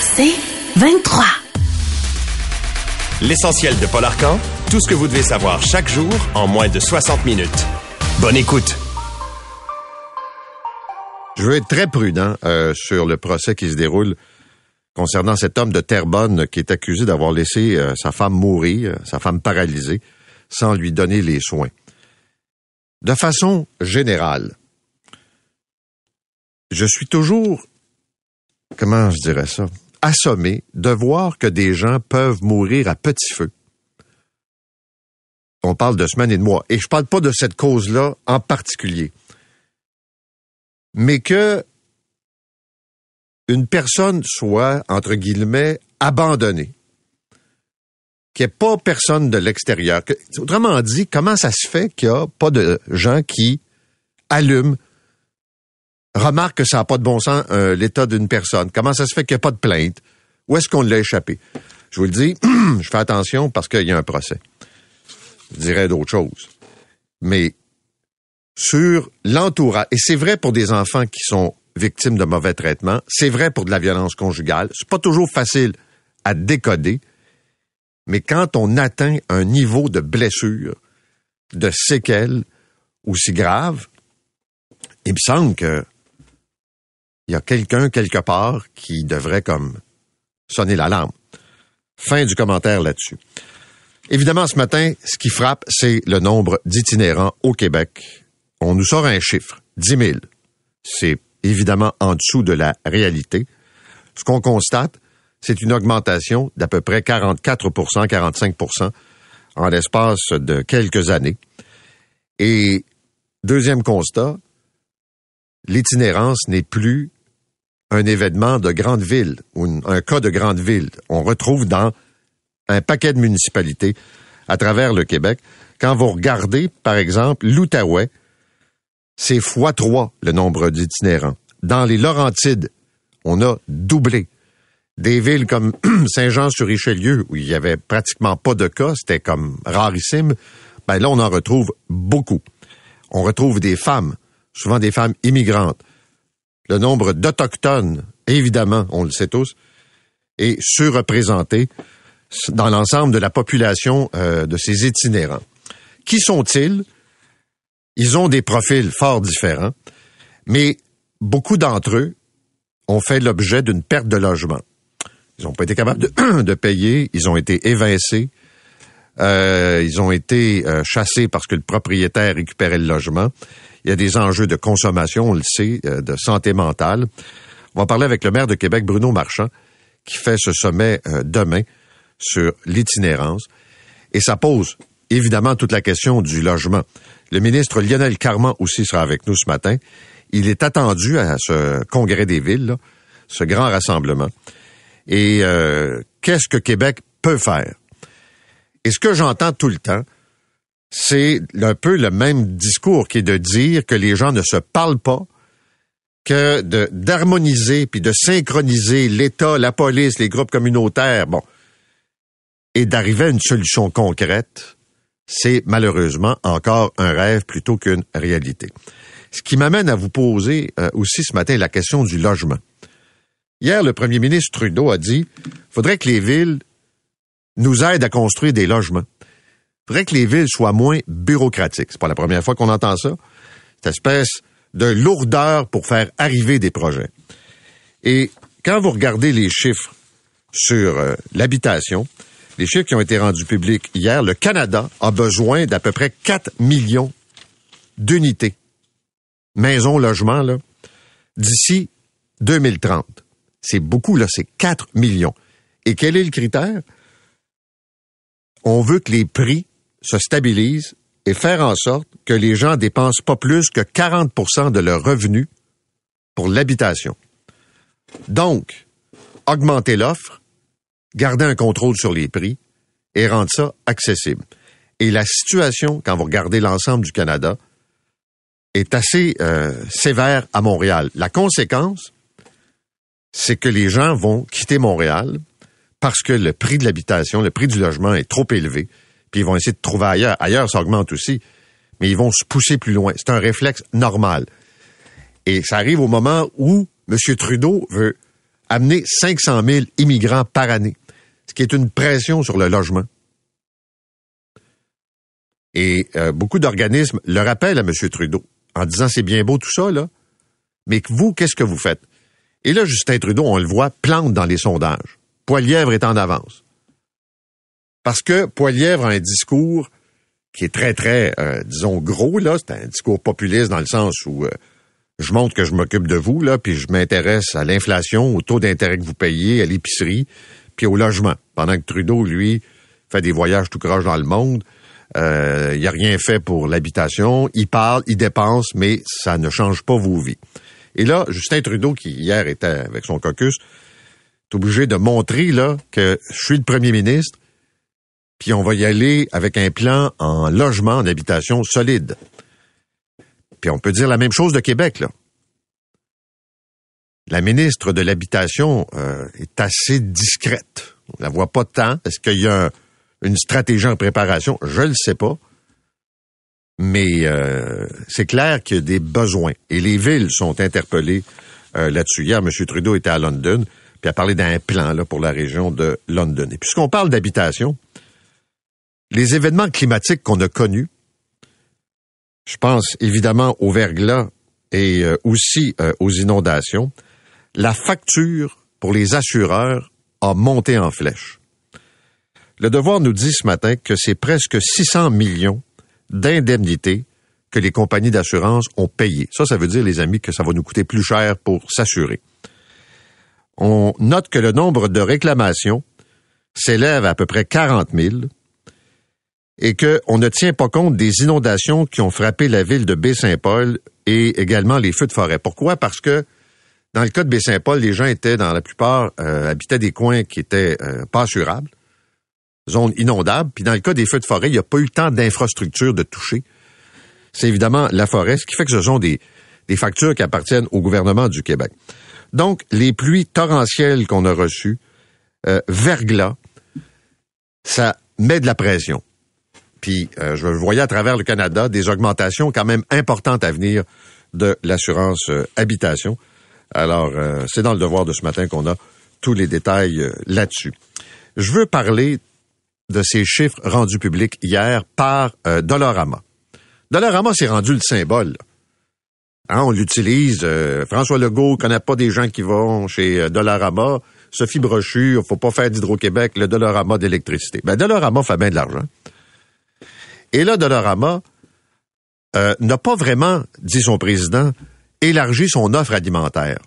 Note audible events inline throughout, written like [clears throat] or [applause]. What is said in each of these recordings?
C'est 23. L'essentiel de Paul Arcan, tout ce que vous devez savoir chaque jour en moins de 60 minutes. Bonne écoute. Je veux être très prudent euh, sur le procès qui se déroule concernant cet homme de Terrebonne qui est accusé d'avoir laissé euh, sa femme mourir, euh, sa femme paralysée, sans lui donner les soins. De façon générale, je suis toujours, comment je dirais ça, assommé de voir que des gens peuvent mourir à petit feu. On parle de semaines et de mois. Et je parle pas de cette cause-là en particulier. Mais que une personne soit, entre guillemets, abandonnée. Qu'il n'y ait pas personne de l'extérieur. Autrement dit, comment ça se fait qu'il n'y a pas de gens qui allument, remarquent que ça n'a pas de bon sens euh, l'état d'une personne? Comment ça se fait qu'il n'y a pas de plainte? Où est-ce qu'on l'a échappé? Je vous le dis, [clears throat] je fais attention parce qu'il y a un procès. Je dirais d'autres choses. Mais sur l'entourage, et c'est vrai pour des enfants qui sont victimes de mauvais traitements. C'est vrai pour de la violence conjugale. C'est pas toujours facile à décoder. Mais quand on atteint un niveau de blessure, de séquelles aussi grave, il me semble que il y a quelqu'un quelque part qui devrait comme sonner l'alarme. Fin du commentaire là-dessus. Évidemment, ce matin, ce qui frappe, c'est le nombre d'itinérants au Québec. On nous sort un chiffre, 10 000. C'est évidemment en dessous de la réalité. Ce qu'on constate, c'est une augmentation d'à peu près 44% 45% en l'espace de quelques années. Et deuxième constat, l'itinérance n'est plus un événement de grande ville ou un cas de grande ville. On retrouve dans un paquet de municipalités à travers le Québec. Quand vous regardez, par exemple, l'Outaouais, c'est fois trois le nombre d'itinérants. Dans les Laurentides, on a doublé. Des villes comme [clears throat] Saint-Jean-sur-Richelieu, où il y avait pratiquement pas de cas, c'était comme rarissime, ben là, on en retrouve beaucoup. On retrouve des femmes, souvent des femmes immigrantes. Le nombre d'Autochtones, évidemment, on le sait tous, est surreprésenté dans l'ensemble de la population euh, de ces itinérants. Qui sont-ils? Ils ont des profils fort différents, mais beaucoup d'entre eux ont fait l'objet d'une perte de logement. Ils n'ont pas été capables [clears throat] de, payer, ils ont été évincés, euh, ils ont été euh, chassés parce que le propriétaire récupérait le logement. Il y a des enjeux de consommation, on le sait, euh, de santé mentale. On va parler avec le maire de Québec, Bruno Marchand, qui fait ce sommet demain sur l'itinérance. Et ça pose évidemment toute la question du logement. Le ministre Lionel Carman aussi sera avec nous ce matin. Il est attendu à ce congrès des villes, ce grand rassemblement. Et euh, qu'est-ce que Québec peut faire? Et ce que j'entends tout le temps, c'est un peu le même discours qui est de dire que les gens ne se parlent pas, que d'harmoniser puis de synchroniser l'État, la police, les groupes communautaires, bon, et d'arriver à une solution concrète c'est malheureusement encore un rêve plutôt qu'une réalité. Ce qui m'amène à vous poser euh, aussi ce matin la question du logement. Hier, le premier ministre Trudeau a dit faudrait que les villes nous aident à construire des logements. Faudrait que les villes soient moins bureaucratiques. C'est pas la première fois qu'on entend ça. Cette espèce de lourdeur pour faire arriver des projets. Et quand vous regardez les chiffres sur euh, l'habitation, les chiffres qui ont été rendus publics hier, le Canada a besoin d'à peu près 4 millions d'unités, maisons, logements, là, d'ici 2030. C'est beaucoup, là, c'est 4 millions. Et quel est le critère? On veut que les prix se stabilisent et faire en sorte que les gens dépensent pas plus que 40% de leurs revenus pour l'habitation. Donc, augmenter l'offre, garder un contrôle sur les prix et rendre ça accessible. Et la situation, quand vous regardez l'ensemble du Canada, est assez euh, sévère à Montréal. La conséquence, c'est que les gens vont quitter Montréal parce que le prix de l'habitation, le prix du logement est trop élevé, puis ils vont essayer de trouver ailleurs. Ailleurs, ça augmente aussi, mais ils vont se pousser plus loin. C'est un réflexe normal. Et ça arrive au moment où M. Trudeau veut amener 500 000 immigrants par année, ce qui est une pression sur le logement. Et euh, beaucoup d'organismes le rappellent à M. Trudeau en disant c'est bien beau tout ça, là, mais vous, qu'est-ce que vous faites? Et là, Justin Trudeau, on le voit, plante dans les sondages. Poilièvre est en avance. Parce que Poilièvre a un discours qui est très, très, euh, disons, gros, là. C'est un discours populiste dans le sens où euh, je montre que je m'occupe de vous, là, puis je m'intéresse à l'inflation, au taux d'intérêt que vous payez, à l'épicerie, puis au logement. Pendant que Trudeau, lui, fait des voyages tout croche dans le monde. Euh, il n'a rien fait pour l'habitation. Il parle, il dépense, mais ça ne change pas vos vies. Et là, Justin Trudeau, qui hier était avec son caucus, est obligé de montrer là que je suis le premier ministre, puis on va y aller avec un plan en logement, en solide. Puis on peut dire la même chose de Québec, là. La ministre de l'Habitation euh, est assez discrète. On la voit pas tant. Est-ce qu'il y a une stratégie en préparation? Je ne le sais pas. Mais euh, c'est clair qu'il y a des besoins. Et les villes sont interpellées euh, là-dessus. Hier, M. Trudeau était à London, puis a parlé d'un plan pour la région de London. Et puisqu'on parle d'habitation, les événements climatiques qu'on a connus, je pense évidemment au verglas et euh, aussi aux inondations, la facture pour les assureurs a monté en flèche. Le devoir nous dit ce matin que c'est presque 600 millions d'indemnités que les compagnies d'assurance ont payées. Ça, ça veut dire, les amis, que ça va nous coûter plus cher pour s'assurer. On note que le nombre de réclamations s'élève à, à peu près 40 000 et qu'on ne tient pas compte des inondations qui ont frappé la ville de Baie-Saint-Paul et également les feux de forêt. Pourquoi? Parce que dans le cas de Baie-Saint-Paul, les gens étaient, dans la plupart, euh, habitaient des coins qui étaient euh, pas assurables zone inondable. Puis dans le cas des feux de forêt, il n'y a pas eu tant d'infrastructures de toucher. C'est évidemment la forêt, ce qui fait que ce sont des, des factures qui appartiennent au gouvernement du Québec. Donc, les pluies torrentielles qu'on a reçues, euh, verglas, ça met de la pression. Puis, euh, je voyais à travers le Canada des augmentations quand même importantes à venir de l'assurance euh, habitation. Alors, euh, c'est dans le devoir de ce matin qu'on a tous les détails là-dessus. Je veux parler de ces chiffres rendus publics hier par Dollarama. Dollarama s'est rendu le symbole. Hein, on l'utilise. François Legault connaît pas des gens qui vont chez Dollarama. Sophie Brochu, faut pas faire d'Hydro-Québec, le Dollarama d'électricité. Ben, Dollarama fait bien de l'argent. Et là, Dollarama euh, n'a pas vraiment, dit son président, élargi son offre alimentaire.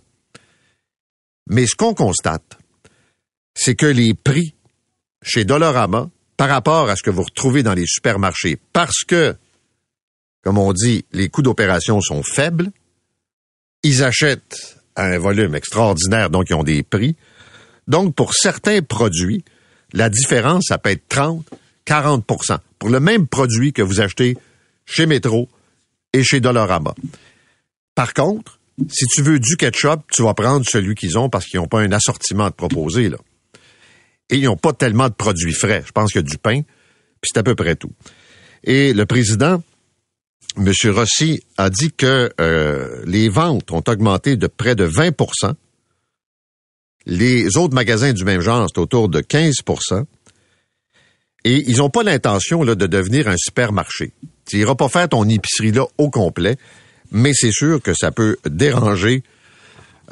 Mais ce qu'on constate, c'est que les prix chez Dollarama par rapport à ce que vous retrouvez dans les supermarchés parce que, comme on dit, les coûts d'opération sont faibles. Ils achètent à un volume extraordinaire, donc ils ont des prix. Donc, pour certains produits, la différence, ça peut être 30, 40 pour le même produit que vous achetez chez Metro et chez Dollarama. Par contre, si tu veux du ketchup, tu vas prendre celui qu'ils ont parce qu'ils n'ont pas un assortiment de proposer, là et ils n'ont pas tellement de produits frais. Je pense qu'il y a du pain, puis c'est à peu près tout. Et le président, M. Rossi, a dit que euh, les ventes ont augmenté de près de 20% Les autres magasins du même genre, c'est autour de 15 Et ils n'ont pas l'intention de devenir un supermarché. Tu n'iras pas faire ton épicerie là au complet, mais c'est sûr que ça peut déranger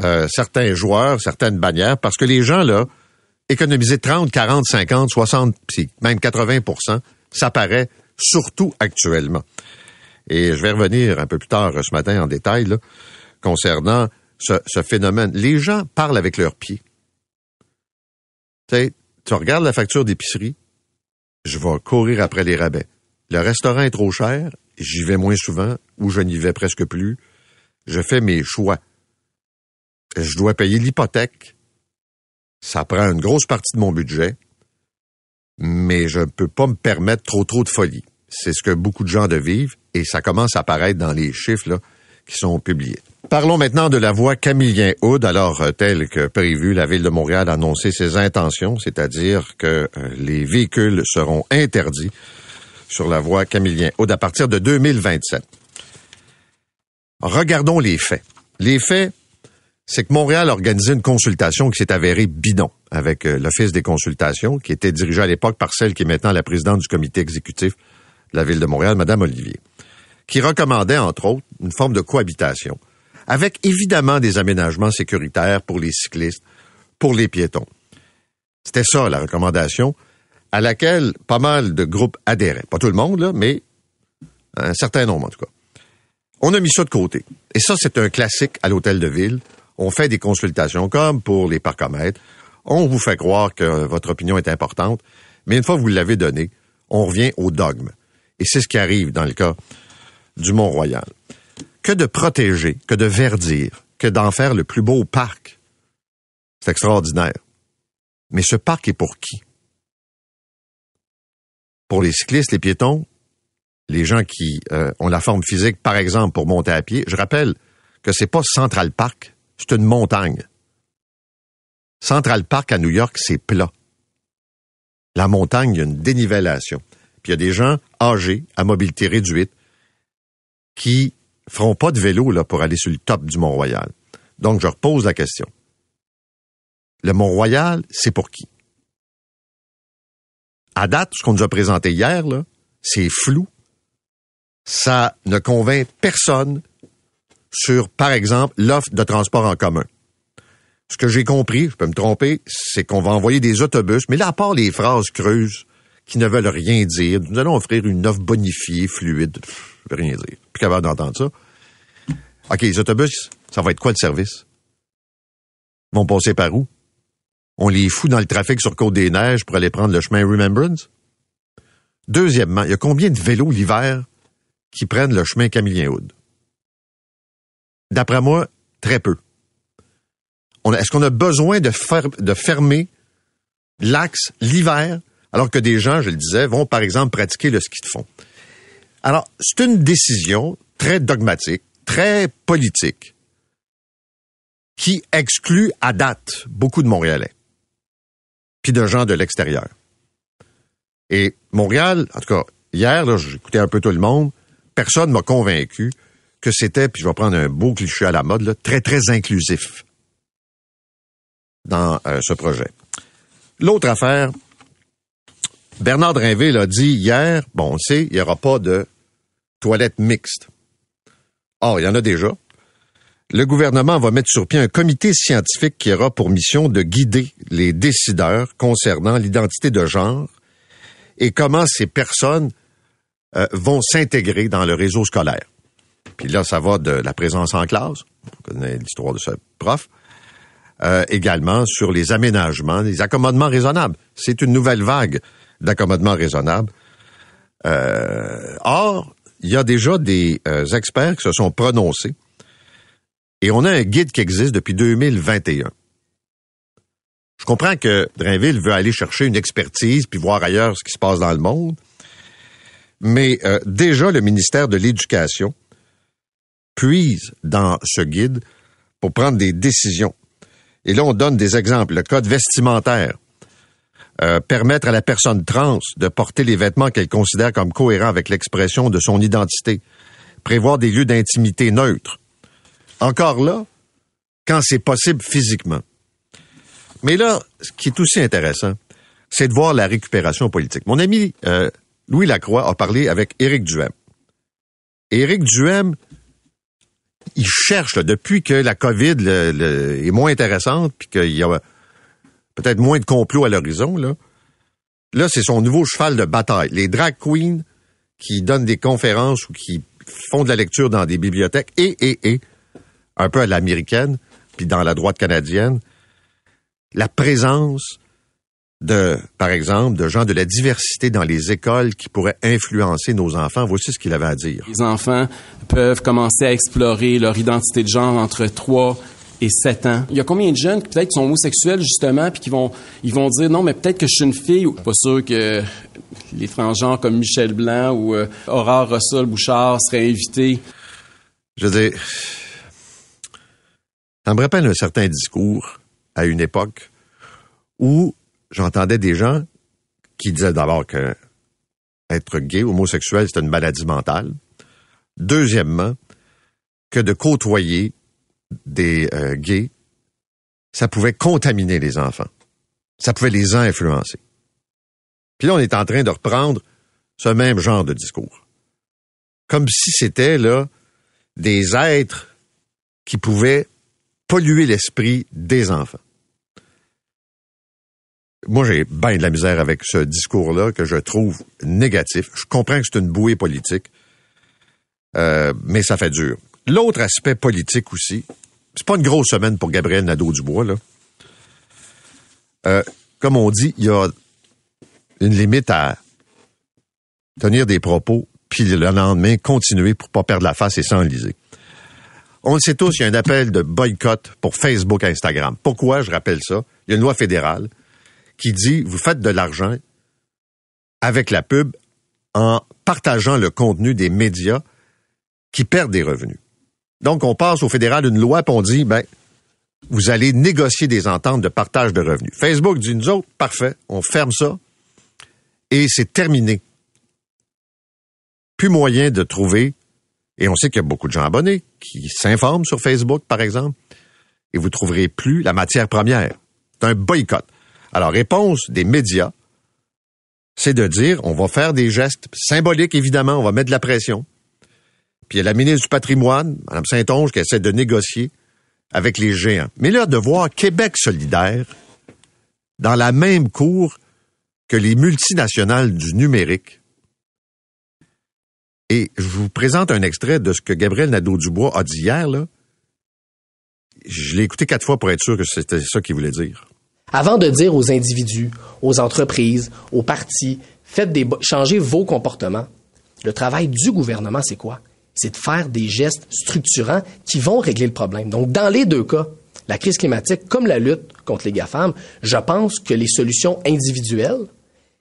euh, certains joueurs, certaines bannières, parce que les gens, là, économiser 30, 40, 50, 60, même 80% ça paraît surtout actuellement. Et je vais revenir un peu plus tard ce matin en détail concernant ce, phénomène. Les gens parlent avec leurs pieds. Tu regardes la facture d'épicerie, je vais courir après les rabais. Le restaurant est trop cher, j'y vais moins souvent ou je n'y vais presque plus. Je fais mes choix. Je dois payer l'hypothèque ça prend une grosse partie de mon budget, mais je ne peux pas me permettre trop trop de folie. C'est ce que beaucoup de gens de vivent et ça commence à apparaître dans les chiffres là, qui sont publiés. Parlons maintenant de la voie Camillien Houd. Alors, euh, tel que prévu, la Ville de Montréal a annoncé ses intentions, c'est-à-dire que euh, les véhicules seront interdits sur la voie Camillien Houd à partir de 2027. Regardons les faits. Les faits, c'est que Montréal a organisé une consultation qui s'est avérée bidon avec euh, l'Office des consultations, qui était dirigé à l'époque par celle qui est maintenant la présidente du comité exécutif de la Ville de Montréal, Madame Olivier, qui recommandait, entre autres, une forme de cohabitation, avec évidemment des aménagements sécuritaires pour les cyclistes, pour les piétons. C'était ça, la recommandation, à laquelle pas mal de groupes adhéraient. Pas tout le monde, là, mais un certain nombre, en tout cas. On a mis ça de côté. Et ça, c'est un classique à l'hôtel de ville. On fait des consultations comme pour les parcomètres. On vous fait croire que votre opinion est importante, mais une fois que vous l'avez donnée, on revient au dogme. Et c'est ce qui arrive dans le cas du Mont-Royal. Que de protéger, que de verdir, que d'en faire le plus beau parc. C'est extraordinaire. Mais ce parc est pour qui? Pour les cyclistes, les piétons, les gens qui euh, ont la forme physique, par exemple, pour monter à pied. Je rappelle que c'est pas Central Park, c'est une montagne. Central Park à New York, c'est plat. La montagne, il y a une dénivellation. Puis il y a des gens âgés, à mobilité réduite, qui feront pas de vélo là, pour aller sur le top du Mont-Royal. Donc, je repose la question. Le Mont-Royal, c'est pour qui? À date, ce qu'on nous a présenté hier, c'est flou. Ça ne convainc personne sur, par exemple, l'offre de transport en commun. Ce que j'ai compris, je peux me tromper, c'est qu'on va envoyer des autobus, mais là, à part les phrases creuses qui ne veulent rien dire, nous allons offrir une offre bonifiée, fluide, je veux rien dire. Plus capable d'entendre ça. OK, les autobus, ça va être quoi le service? Ils vont passer par où? On les fout dans le trafic sur Côte-des-Neiges pour aller prendre le chemin Remembrance? Deuxièmement, il y a combien de vélos l'hiver qui prennent le chemin Camillien-Houd? D'après moi, très peu. Est-ce qu'on a besoin de, de fermer l'axe l'hiver alors que des gens, je le disais, vont par exemple pratiquer le ski de fond? Alors, c'est une décision très dogmatique, très politique, qui exclut à date beaucoup de Montréalais, puis de gens de l'extérieur. Et Montréal, en tout cas, hier, j'écoutais un peu tout le monde, personne m'a convaincu que c'était, puis je vais prendre un beau cliché à la mode, très, très inclusif dans euh, ce projet. L'autre affaire, Bernard Drinville a dit hier, bon, on sait, il n'y aura pas de toilettes mixtes. Or, il y en a déjà. Le gouvernement va mettre sur pied un comité scientifique qui aura pour mission de guider les décideurs concernant l'identité de genre et comment ces personnes euh, vont s'intégrer dans le réseau scolaire. Puis là, ça va de la présence en classe, on connaît l'histoire de ce prof, euh, également sur les aménagements, les accommodements raisonnables. C'est une nouvelle vague d'accommodements raisonnables. Euh, or, il y a déjà des euh, experts qui se sont prononcés et on a un guide qui existe depuis 2021. Je comprends que Drainville veut aller chercher une expertise puis voir ailleurs ce qui se passe dans le monde, mais euh, déjà le ministère de l'Éducation puise dans ce guide pour prendre des décisions. Et là, on donne des exemples. Le code vestimentaire. Euh, permettre à la personne trans de porter les vêtements qu'elle considère comme cohérents avec l'expression de son identité. Prévoir des lieux d'intimité neutres. Encore là, quand c'est possible physiquement. Mais là, ce qui est aussi intéressant, c'est de voir la récupération politique. Mon ami euh, Louis Lacroix a parlé avec Éric Duhem. Éric Duhem, il cherche, depuis que la COVID est moins intéressante, puis qu'il y a peut-être moins de complots à l'horizon, là, là c'est son nouveau cheval de bataille. Les drag queens qui donnent des conférences ou qui font de la lecture dans des bibliothèques et, et, et, un peu à l'américaine, puis dans la droite canadienne, la présence de, par exemple, de gens de la diversité dans les écoles qui pourraient influencer nos enfants. Voici ce qu'il avait à dire. Les enfants peuvent commencer à explorer leur identité de genre entre 3 et 7 ans. Il y a combien de jeunes qui peut-être sont homosexuels justement puis qui vont ils vont dire non mais peut-être que je suis une fille ou pas sûr que les transgenres comme Michel Blanc ou euh, Aurore Rossol Bouchard seraient invités. Je veux dire ça me rappelle un certain discours à une époque où j'entendais des gens qui disaient d'abord que être gay, homosexuel, c'est une maladie mentale. Deuxièmement, que de côtoyer des euh, gays ça pouvait contaminer les enfants. Ça pouvait les influencer. Puis là, on est en train de reprendre ce même genre de discours. Comme si c'était, là, des êtres qui pouvaient polluer l'esprit des enfants. Moi, j'ai bien de la misère avec ce discours-là que je trouve négatif. Je comprends que c'est une bouée politique, euh, mais ça fait dur. L'autre aspect politique aussi, c'est pas une grosse semaine pour Gabriel Nadeau-Dubois, là. Euh, comme on dit, il y a une limite à tenir des propos, puis le lendemain, continuer pour pas perdre la face et s'enliser. On le sait tous, il y a un appel de boycott pour Facebook et Instagram. Pourquoi je rappelle ça? Il y a une loi fédérale qui dit, vous faites de l'argent avec la pub en partageant le contenu des médias qui perdent des revenus. Donc, on passe au fédéral une loi, puis on dit, ben, vous allez négocier des ententes de partage de revenus. Facebook dit, nous autres, parfait, on ferme ça, et c'est terminé. Plus moyen de trouver, et on sait qu'il y a beaucoup de gens abonnés qui s'informent sur Facebook, par exemple, et vous trouverez plus la matière première. C'est un boycott. Alors, réponse des médias, c'est de dire, on va faire des gestes symboliques, évidemment, on va mettre de la pression. Puis il y a la ministre du patrimoine, Mme Saint-Onge, qui essaie de négocier avec les géants. Mais là, de voir Québec solidaire dans la même cour que les multinationales du numérique. Et je vous présente un extrait de ce que Gabriel Nadeau-Dubois a dit hier, là. Je l'ai écouté quatre fois pour être sûr que c'était ça qu'il voulait dire. Avant de dire aux individus, aux entreprises, aux partis, faites des, changez vos comportements, le travail du gouvernement, c'est quoi? C'est de faire des gestes structurants qui vont régler le problème. Donc, dans les deux cas, la crise climatique comme la lutte contre les GAFAM, je pense que les solutions individuelles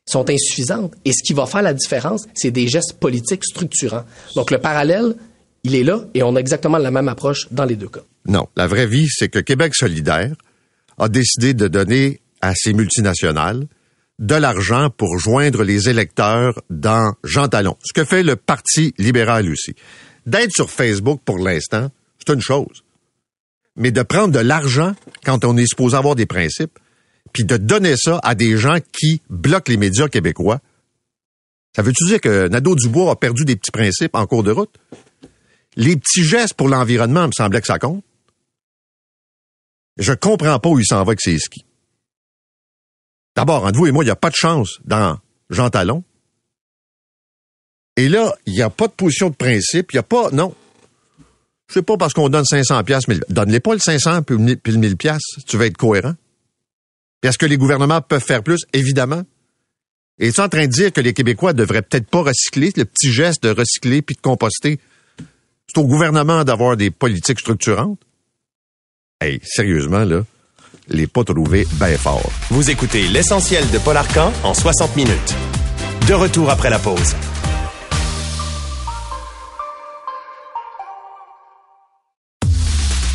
sont insuffisantes. Et ce qui va faire la différence, c'est des gestes politiques structurants. Donc, le parallèle, il est là et on a exactement la même approche dans les deux cas. Non. La vraie vie, c'est que Québec solidaire a décidé de donner à ces multinationales de l'argent pour joindre les électeurs dans Jean Talon. Ce que fait le Parti libéral aussi. D'être sur Facebook pour l'instant, c'est une chose. Mais de prendre de l'argent quand on est supposé avoir des principes, puis de donner ça à des gens qui bloquent les médias québécois, ça veut-tu dire que Nadeau-Dubois a perdu des petits principes en cours de route? Les petits gestes pour l'environnement, me semblait que ça compte. Je comprends pas où il s'en va avec ses skis. D'abord, entre vous et moi, il n'y a pas de chance dans Jean Talon. Et là, il n'y a pas de position de principe, il n'y a pas, non. C'est pas parce qu'on donne 500 pièces, mais donne-les pas le 500 puis le 1000 pièces. Tu vas être cohérent. Est-ce que les gouvernements peuvent faire plus? Évidemment. Et tu en train de dire que les Québécois devraient peut-être pas recycler, le petit geste de recycler puis de composter? C'est au gouvernement d'avoir des politiques structurantes? Hey, sérieusement, là, les pas trouvés bien fort. Vous écoutez l'essentiel de Paul Arcan en 60 minutes. De retour après la pause.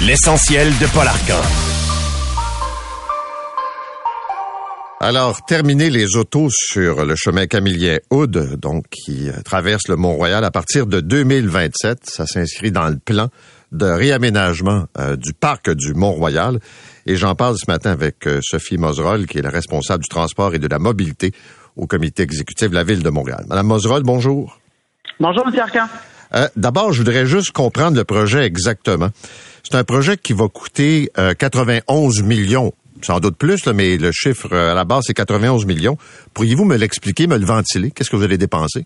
L'essentiel de Paul Arcan. Alors, terminer les autos sur le chemin Camillien-Aude, donc qui traverse le Mont-Royal à partir de 2027. Ça s'inscrit dans le plan de réaménagement euh, du parc du Mont-Royal. Et j'en parle ce matin avec euh, Sophie Moserol, qui est la responsable du transport et de la mobilité au comité exécutif de la Ville de Montréal. Madame Moserol, bonjour. Bonjour, M. Arcan. Euh, D'abord, je voudrais juste comprendre le projet exactement. C'est un projet qui va coûter 91 millions sans doute plus, mais le chiffre à la base, c'est 91 millions. Pourriez-vous me l'expliquer, me le ventiler? Qu'est-ce que vous allez dépenser?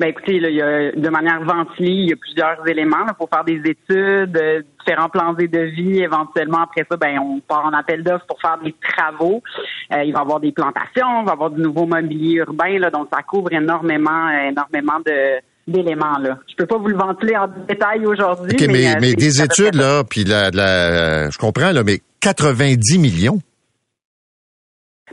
Ben écoutez, il y a, de manière ventilée, il y a plusieurs éléments. Il faut faire des études, euh, différents plans de vie. Éventuellement, après ça, ben on part en appel d'offres pour faire des travaux. Euh, il va y avoir des plantations, il va y avoir du nouveau mobilier urbain. Là, donc, ça couvre énormément, énormément de d'éléments là. Je peux pas vous le ventiler en détail aujourd'hui. mais, mais, euh, des études là, puis la, la, je comprends là, mais 90 millions.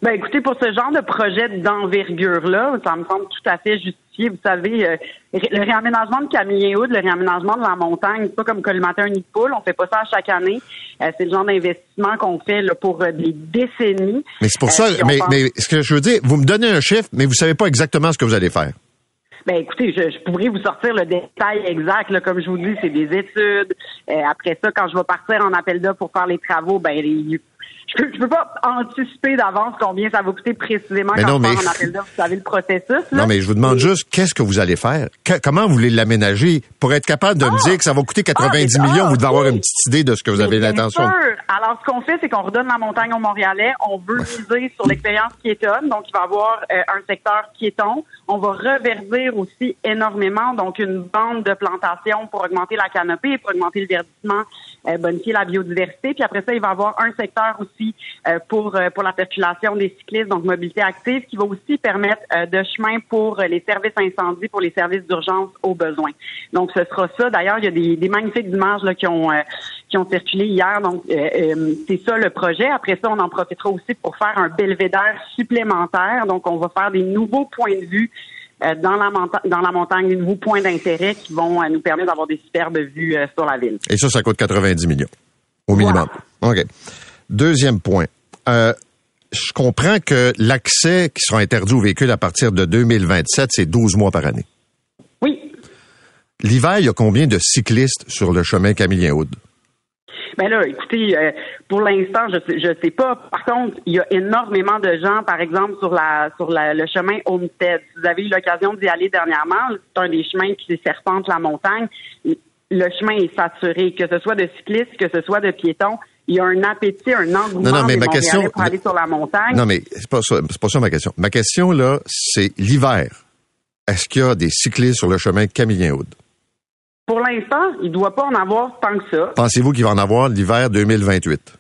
Ben écoutez, pour ce genre de projet d'envergure-là, ça me semble tout à fait justifié. Vous savez, euh, le réaménagement de Camille-Houd, le réaménagement de la montagne, c'est pas comme collimater un nid de poule. On fait pas ça à chaque année. Euh, c'est le genre d'investissement qu'on fait là, pour euh, des décennies. Mais c'est pour ça, mais, mais ce que je veux dire, vous me donnez un chiffre, mais vous savez pas exactement ce que vous allez faire. Ben écoutez, je, je, pourrais vous sortir le détail exact. Là, comme je vous dis, c'est des études. Euh, après ça, quand je vais partir en appel d'offres pour faire les travaux, ben je peux, peux pas anticiper d'avance combien ça va coûter précisément mais quand non, mais... Vous savez le processus. Là. Non, mais je vous demande juste qu'est-ce que vous allez faire? comment vous voulez l'aménager? Pour être capable de me Ah! dire que ça va coûter 90 Ah, millions, vous devez ah, avoir oui. une petite idée de ce que vous avez bien l'intention. sûr. Alors, ce qu'on fait, c'est qu'on redonne la montagne aux Montréalais. On veut miser sur l'expérience piétonne. Donc, il va y avoir euh, un secteur piéton. On va reverdir aussi énormément. Donc, une bande de plantation pour augmenter la canopée, pour augmenter le verdissement, euh, bonifier la biodiversité. Puis après ça, il va y avoir un secteur aussi euh, pour, euh, pour la circulation des cyclistes, donc mobilité active, qui va aussi permettre euh, de chemin pour les services incendies, pour les services d'urgence aux besoins. Donc, ce sera ça. D'ailleurs, il y a des, des magnifiques images là, qui ont qui ont circulé hier. Donc, c'est ça le projet. Après ça, on en profitera aussi pour faire un belvédère supplémentaire. Donc, on va faire des nouveaux points de vue dans, la dans la montagne, des nouveaux points d'intérêt qui vont nous permettre d'avoir des superbes vues sur la ville. Et ça, ça coûte 90 millions. Au minimum. OK. Deuxième point. Euh, je comprends que l'accès qui sera interdit aux véhicules à partir de 2027, c'est 12 mois par année. Oui, L'hiver, il y a combien de cyclistes sur le chemin Camillien-Aude? Ben là, écoutez, euh, pour l'instant, je sais, je sais pas. Par contre, il y a énormément de gens, par exemple, sur la sur la- le chemin Homestead. Si vous avez eu l'occasion d'y aller dernièrement, c'est un des chemins qui serpente la montagne. Le chemin est saturé, que ce soit de cyclistes, que ce soit de piétons. Il y a un appétit, un engouement Non, non, mais des ma question- pour aller sur la montagne. Non, mais c'est pas ça, c'est pas ça ma question. Ma question, là, c'est l'hiver. Est-ce qu'il y a des cyclistes sur le chemin Camillien-Aude? Pour l'instant, il ne doit pas en avoir tant que ça. Pensez-vous qu'il va en avoir l'hiver 2028?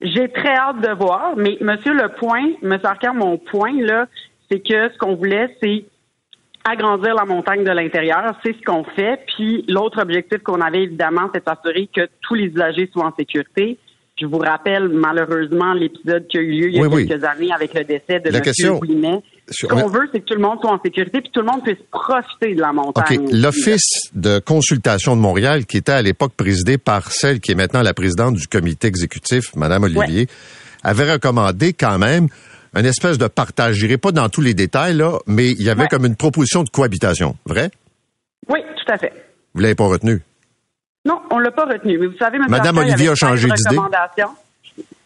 J'ai très hâte de voir, mais Monsieur le point, Monsieur Arcand, mon point là, c'est que ce qu'on voulait, c'est agrandir la montagne de l'intérieur. C'est ce qu'on fait. Puis l'autre objectif qu'on avait évidemment, c'est de s'assurer que tous les usagers soient en sécurité. Je vous rappelle malheureusement l'épisode qui a eu lieu il y a Oui, oui. quelques années avec le décès de La M. question-. Ce qu'on veut, c'est que tout le monde soit en sécurité puis tout le monde puisse profiter de la montagne. L'Office de consultation de Montréal, qui était à l'époque présidé par celle qui est maintenant la présidente du comité exécutif, Madame Olivier, avait recommandé quand même une espèce de partage. Je n'irai pas dans tous les détails, là, mais il y avait Ouais. comme une proposition de cohabitation. Vrai? Oui, tout à fait. Vous l'avez pas retenu? Non, on l'a pas retenu. Mais vous savez, M. Madame Olivier a changé d'idée?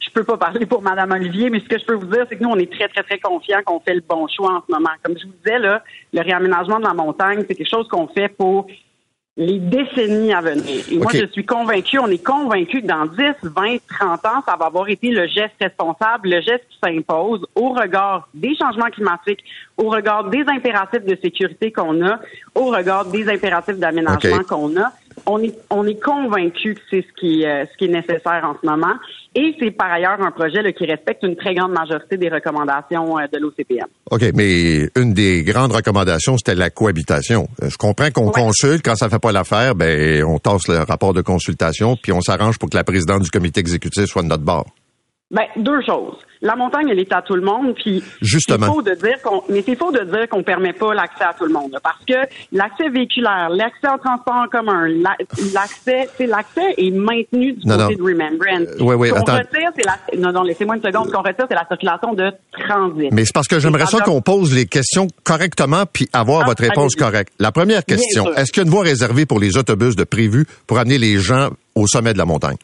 Je peux pas parler pour Madame Olivier, mais ce que je peux vous dire, c'est que nous, on est très, très, très confiants qu'on fait le bon choix en ce moment. Comme je vous disais, là, le réaménagement de la montagne, c'est quelque chose qu'on fait pour les décennies à venir. Et moi, je suis convaincue, on est convaincu que dans 10, 20, 30 ans, ça va avoir été le geste responsable, le geste qui s'impose au regard des changements climatiques, au regard des impératifs de sécurité qu'on a, au regard des impératifs d'aménagement qu'on a. On est, on est convaincu que c'est ce qui, euh, ce qui est nécessaire en ce moment. Et c'est par ailleurs un projet là, qui respecte une très grande majorité des recommandations euh, de l'OCPM. OK, mais une des grandes recommandations, c'était la cohabitation. Euh, Je comprends qu'on Ouais. consulte. Quand ça fait pas l'affaire, ben, on tasse le rapport de consultation, puis on s'arrange pour que la présidente du comité exécutif soit de notre bord. Ben, deux choses. La montagne, elle est à tout le monde, puis Justement. c'est faux de dire qu'on, mais c'est faux de dire qu'on permet pas l'accès à tout le monde, parce que l'accès véhiculaire, l'accès en transport en commun, la- l'accès, c'est l'accès est maintenu du Non, côté non. de Remembrance. Euh, ouais, Ce qu'on attends. retire, c'est la, non, non, laissez-moi une seconde. Ce qu'on retire, c'est la circulation de transit. Mais c'est parce que j'aimerais ça qu'on pose les questions correctement puis avoir Ah, votre réponse correcte. La première question, est-ce qu'il y a une voie réservée pour les autobus de prévu pour amener les gens au sommet de la montagne?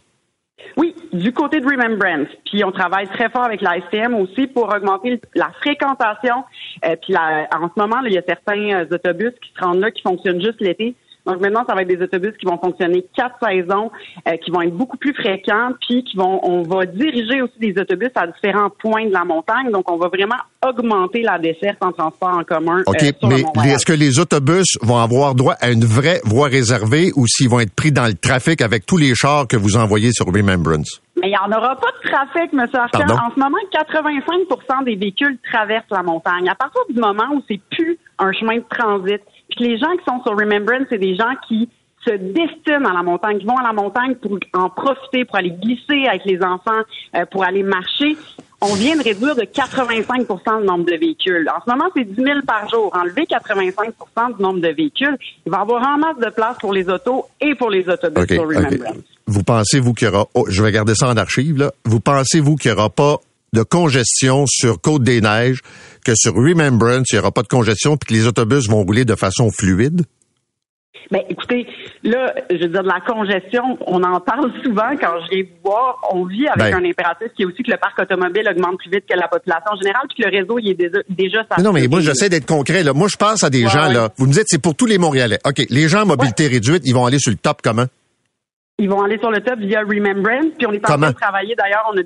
Oui, du côté de Remembrance. Puis on travaille très fort avec la STM aussi pour augmenter la fréquentation. Euh, puis la- en ce moment, là, il y a certains euh, autobus qui se rendent là qui fonctionnent juste l'été. Donc maintenant, ça va être des autobus qui vont fonctionner quatre saisons, euh, qui vont être beaucoup plus fréquents, puis qui vont, on va diriger aussi des autobus à différents points de la montagne. Donc on va vraiment augmenter la desserte en transport en commun. OK, euh, sur mais est-ce que les autobus vont avoir droit à une vraie voie réservée ou s'ils vont être pris dans le trafic avec tous les chars que vous envoyez sur Remembrance? Mais il n'y en aura pas de trafic, M. Arcan. Pardon? En ce moment, 85% des véhicules traversent la montagne. À partir du moment où c'est plus un chemin de transit, puis les gens qui sont sur Remembrance, c'est des gens qui se destinent à la montagne, qui vont à la montagne pour en profiter, pour aller glisser avec les enfants, euh, pour aller marcher. On vient de réduire de 85% le nombre de véhicules. En ce moment, c'est 10 000 par jour. Enlever 85% du nombre de véhicules, il va y avoir en masse de place pour les autos et pour les autobus sur. Remembrance. Vous pensez, vous, qu'il y aura... oh, je vais garder ça en archive, là. Vous pensez, vous, qu'il n'y aura pas de congestion sur Côte-des-Neiges que sur Remembrance, il n'y aura pas de congestion puis que les autobus vont rouler de façon fluide? Ben, écoutez, là, je veux dire, de la congestion, on en parle souvent quand je viens vous voir. On vit avec Ben. un impératif qui est aussi que le parc automobile augmente plus vite que la population générale, puis que le réseau, il est déjà, déjà Mais non, mais moi, j'essaie d'être concret. Là. Moi, je pense à des Ouais, gens, ouais. là. Vous me dites, c'est pour tous les Montréalais. OK, les gens à mobilité réduite, ils vont aller sur le top comment? Ils vont aller sur le top via Remembrance, puis on est en train de travailler. D'ailleurs, on a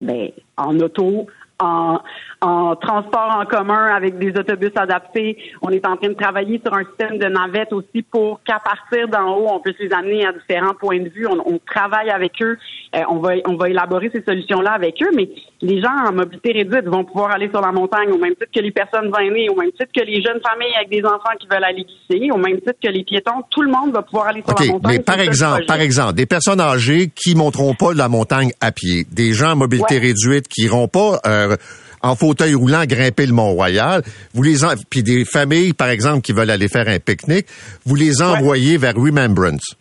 ben, en auto, en, en transport en commun avec des autobus adaptés. On est en train de travailler sur un système de navettes aussi pour qu'à partir d'en haut, on puisse les amener à différents points de vue. On, on travaille avec eux. Euh, on va on va élaborer ces solutions-là avec eux, mais les gens en mobilité réduite vont pouvoir aller sur la montagne au même titre que les personnes aînées, au même titre que les jeunes familles avec des enfants qui veulent aller lycée, au même titre que les piétons. Tout le monde va pouvoir aller sur la montagne. mais par exemple, par exemple, des personnes âgées qui monteront pas la montagne à pied, des gens à mobilité Ouais. réduite qui iront pas euh, en fauteuil roulant grimper le Mont-Royal, vous les en... puis des familles par exemple qui veulent aller faire un pique-nique, vous les envoyez vers Remembrance.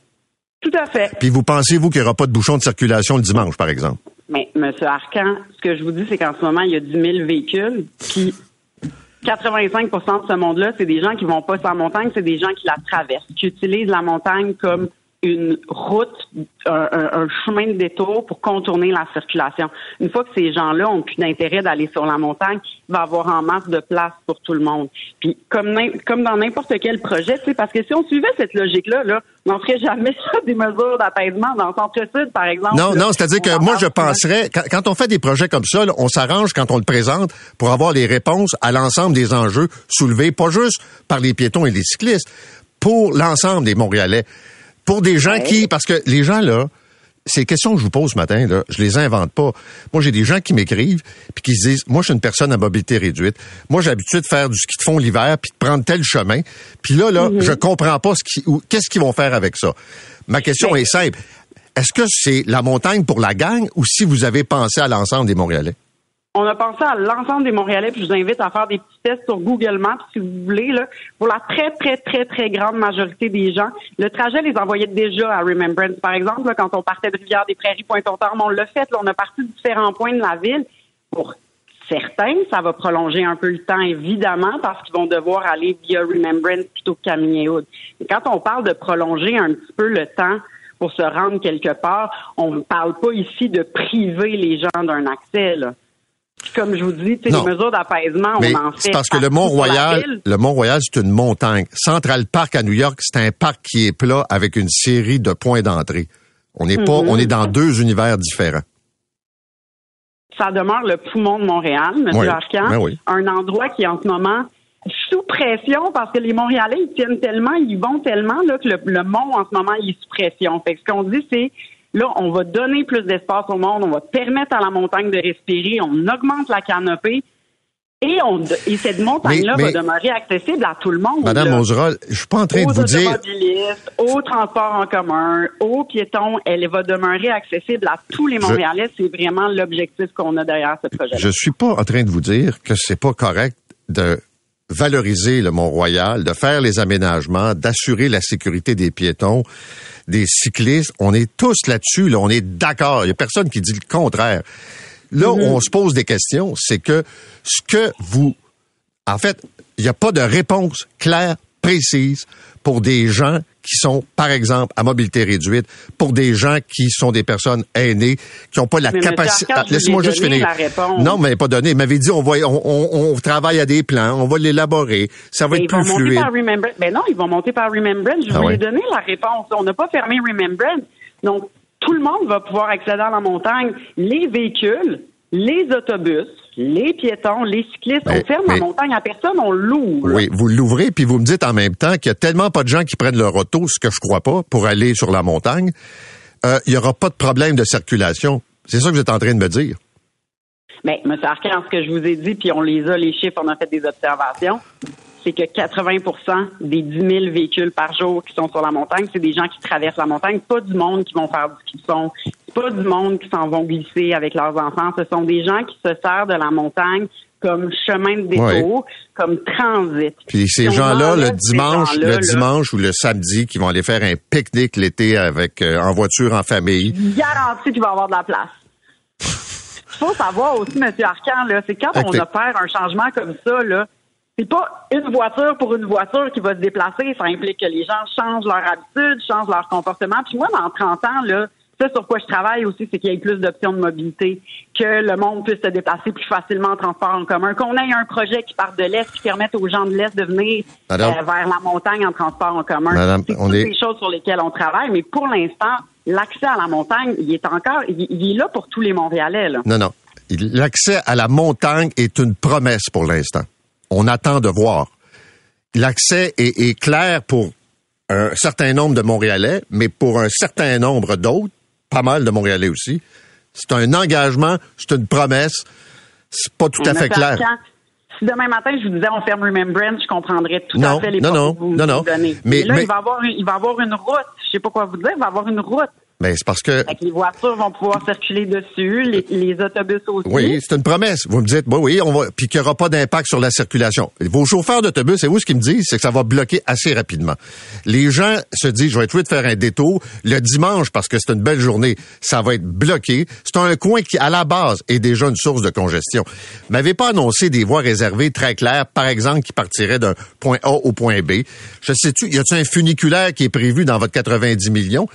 Tout à fait. Puis vous pensez vous qu'il y aura pas de bouchon de circulation le dimanche par exemple? Mais, Monsieur Arcan, ce que je vous dis, c'est qu'en ce moment, il y a 10 000 véhicules, puis 85% de ce monde-là, c'est des gens qui vont pas sur la montagne, c'est des gens qui la traversent, qui utilisent la montagne comme une route, un, un- chemin de détour pour contourner la circulation. Une fois que ces gens-là ont plus d'intérêt d'aller sur la montagne, il va y avoir en masse de place pour tout le monde. Puis comme, comme dans n'importe quel projet, sais, parce que si on suivait cette logique-là, là, on n'en ferait jamais [laughs] des mesures d'apaisement dans le centre-sud, par exemple. Non, là. non, c'est-à-dire que moi, je penserais, quand, quand on fait des projets comme ça, là, on s'arrange quand on le présente pour avoir les réponses à l'ensemble des enjeux soulevés, pas juste par les piétons et les cyclistes, pour l'ensemble des Montréalais. Pour des gens Ouais. qui, parce que les gens, là, ces questions que je vous pose ce matin, là, je les invente pas. Moi, j'ai des gens qui m'écrivent puis qui se disent, moi, je suis une personne à mobilité réduite. Moi, j'ai l'habitude de faire du ski de fond l'hiver puis de prendre tel chemin. Puis là, là, je comprends pas ce qui, ou- qu'est-ce qu'ils vont faire avec ça. Ma question est simple. Est-ce que c'est la montagne pour la gang ou si vous avez pensé à l'ensemble des Montréalais? On a pensé à l'ensemble des Montréalais, puis je vous invite à faire des petits tests sur Google Maps si vous voulez. Pour la très, très, très, très grande majorité des gens, le trajet les envoyait déjà à Remembrance. Par exemple, quand on partait de Rivière-des-Prairies, Pointe-aux-Trembles, on l'a fait. On a parti de différents points de la ville. Pour certains, ça va prolonger un peu le temps, évidemment, parce qu'ils vont devoir aller via Remembrance plutôt que Camille-Hood. Et quand on parle de prolonger un petit peu le temps pour se rendre quelque part, on ne parle pas ici de priver les gens d'un accès. Comme je vous dis, les mesures d'apaisement, on en fait. c'est parce que le Mont-Royal, le Mont-Royal, c'est une montagne. Central Park à New York, c'est un parc qui est plat avec une série de points d'entrée. On n'est pas, Mhm. on est dans deux univers différents. ça demeure le poumon de Montréal, M. Oui, Arcan. ben oui. Un endroit qui est en ce moment sous pression parce que les Montréalais, ils tiennent tellement, ils vont tellement là, que le, le mont, en ce moment, il est sous pression. Fait que ce qu'on dit, c'est là, on va donner plus d'espace au monde, on va permettre à la montagne de respirer, on augmente la canopée et, on, et cette montagne-là va demeurer accessible à tout le monde. Madame là. Monzerolle, je suis pas en train de aux vous dire, automobilistes, aux transports en commun, aux piétons, elle va demeurer accessible à tous les Montréalais. C'est vraiment l'objectif qu'on a derrière ce projet. je suis pas en train de vous dire que c'est pas correct de valoriser le Mont-Royal, de faire les aménagements, d'assurer la sécurité des piétons, des cyclistes. On est tous là-dessus, là, on est d'accord. Il y a personne qui dit le contraire. Là où on se pose des questions, c'est que ce que vous... En fait, il n'y a pas de réponse claire, précise pour des gens qui sont, par exemple, à mobilité réduite, pour des gens qui sont des personnes aînées, qui n'ont pas la Mais capacité... Vous ai juste finir. Non, mais pas donné. Il m'avait dit, on va, on, on, on travaille à des plans, on va l'élaborer, ça va Ben, être ils vont plus monter fluide. par Remembrance. Ben non, ils vont monter par Remembrance. Je Ah vous ouais. ai donné la réponse. On n'a pas fermé Remembrance. Donc, tout le monde va pouvoir accéder à la montagne. Les véhicules, les autobus, les piétons, les cyclistes. Mais- on ferme mais- la montagne à personne, on l'ouvre. Oui, vous l'ouvrez, puis vous me dites en même temps qu'il y a tellement pas de gens qui prennent leur auto, ce que je crois pas, pour aller sur la montagne, euh, il y aura pas de problème de circulation. C'est ça que vous êtes en train de me dire. Mais, M. Arcan, ce que je vous ai dit, puis on les a, les chiffres, on a fait des observations, c'est que 80% des 10 000 véhicules par jour qui sont sur la montagne, c'est des gens qui traversent la montagne, pas du monde qui vont faire du c'est pas du monde qui s'en vont glisser avec leurs enfants, ce sont des gens qui se servent de la montagne comme chemin de détour, comme transit. Puis ces gens-là, le dimanche, le là, dimanche ou le samedi, qui vont aller faire un pique-nique l'été avec euh, en voiture en famille. garantis qu'il va y avoir de la place. [laughs] faut savoir aussi, M. Arcan, là, c'est quand on opère un changement comme ça, là, c'est pas une voiture pour une voiture qui va se déplacer. Ça implique que les gens changent leur habitude, changent leur comportement. Puis moi, dans 30 ans, là, ça, sur quoi je travaille aussi, c'est qu'il y ait plus d'options de mobilité, que le monde puisse se déplacer plus facilement en transport en commun, qu'on ait un projet qui part de l'Est qui permette aux gens de l'Est de venir euh, vers la montagne en transport en commun. Madame, c'est toutes des choses sur lesquelles on travaille, mais pour l'instant, l'accès à la montagne, il est encore, il, est là pour tous les Montréalais. Là. Non, non. L'accès à la montagne est une promesse pour l'instant. On attend de voir. L'accès est, est clair pour un certain nombre de Montréalais, mais pour un certain nombre d'autres, pas mal de Montréalais aussi. C'est un engagement, c'est une promesse. C'est pas tout à fait clair. si demain matin je vous disais on ferme Remembrance, je comprendrais tout à fait les non, non, que vous, non, non. donnez. Mais, là, Il, va avoir, il va avoir une route. Je sais pas quoi vous dire. Il va avoir une route. Mais ben, c'est parce que. les voitures vont pouvoir circuler dessus, les, les autobus aussi. Oui, c'est une promesse. Vous me dites, bah oui, on va, puis qu'il n'y aura pas d'impact sur la circulation. Vos chauffeurs d'autobus, et vous, ce qu'ils me disent, c'est que ça va bloquer assez rapidement. Les gens se disent, je vais être de faire un détour le dimanche parce que c'est une belle journée. Ça va être bloqué. C'est un coin qui, à la base, est déjà une source de congestion. M'avez pas annoncé des voies réservées très claires, par exemple, qui partiraient d'un point A au point B. Je sais-tu, y a-t-il un funiculaire qui est prévu dans votre 90 millions?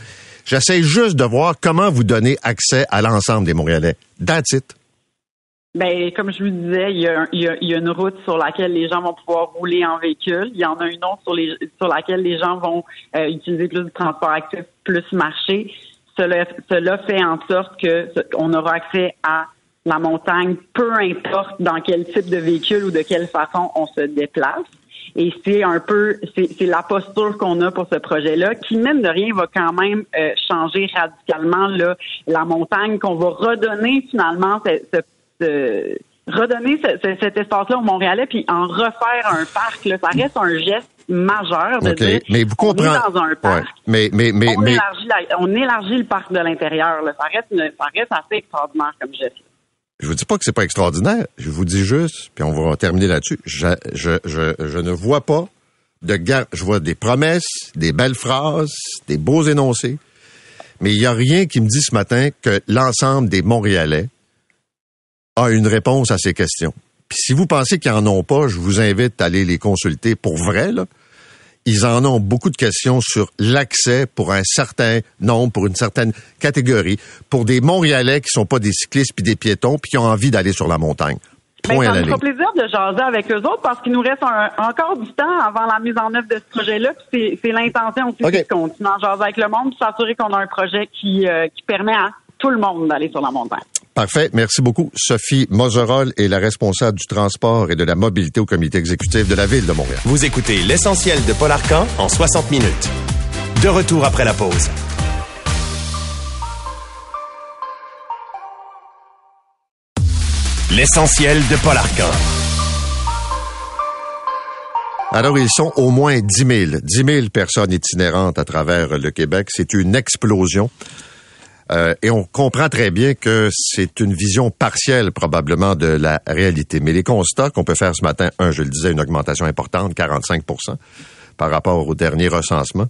J'essaie juste de voir comment vous donner accès à l'ensemble des Montréalais. That's it. Ben, comme je vous disais, il y, a, une route sur laquelle les gens vont pouvoir rouler en véhicule. Il y en a une autre sur, laquelle les gens vont euh, utiliser plus de transport actif, plus marcher. Cela, fait en sorte que on aura accès à la montagne, peu importe dans quel type de véhicule ou de quelle façon on se déplace. Et c'est un peu, c'est la posture qu'on a pour ce projet-là, qui même de rien va quand même euh, changer radicalement là, la montagne, qu'on va redonner finalement ce, redonner cet espace-là au Montréalais, puis en refaire un parc. Là, ça reste un geste majeur de dire mais vous comprenez, on est dans un parc. mais, mais, mais, on, mais... Élargit on élargit le parc de l'intérieur. Ça reste, ça reste assez extraordinaire comme geste. Je vous dis pas que c'est pas extraordinaire. Je vous dis juste, puis on va terminer là-dessus. Je, je, je, ne vois pas de gar... Je vois des promesses, des belles phrases, des beaux énoncés. Mais il n'y a rien qui me dit ce matin que l'ensemble des Montréalais a une réponse à ces questions. Puis si vous pensez qu'ils en ont pas, je vous invite à aller les consulter pour vrai, là ils en ont beaucoup de questions sur l'accès pour un certain nombre, pour une certaine catégorie, pour des Montréalais qui sont pas des cyclistes puis des piétons puis qui ont envie d'aller sur la montagne. Ben, ça me fera plaisir de jaser avec eux autres parce qu'il nous reste encore du temps avant la mise en œuvre de ce projet-là. C'est l'intention aussi de continuer à jaser avec le monde, s'assurer qu'on a un projet qui, euh, qui permet à tout le monde d'aller sur la montagne. Parfait. Merci beaucoup. Sophie Moserol est la responsable du transport et de la mobilité au comité exécutif de la Ville de Montréal. Vous écoutez l'essentiel de Paul Arcan en 60 minutes. De retour après la pause. L'essentiel de Paul Arcan. Alors, ils sont au moins 10 000, 10 000 personnes itinérantes à travers le Québec. C'est une explosion. Euh, et on comprend très bien que c'est une vision partielle probablement de la réalité. Mais les constats qu'on peut faire ce matin, un, je le disais, une augmentation importante, 45% par rapport au dernier recensement,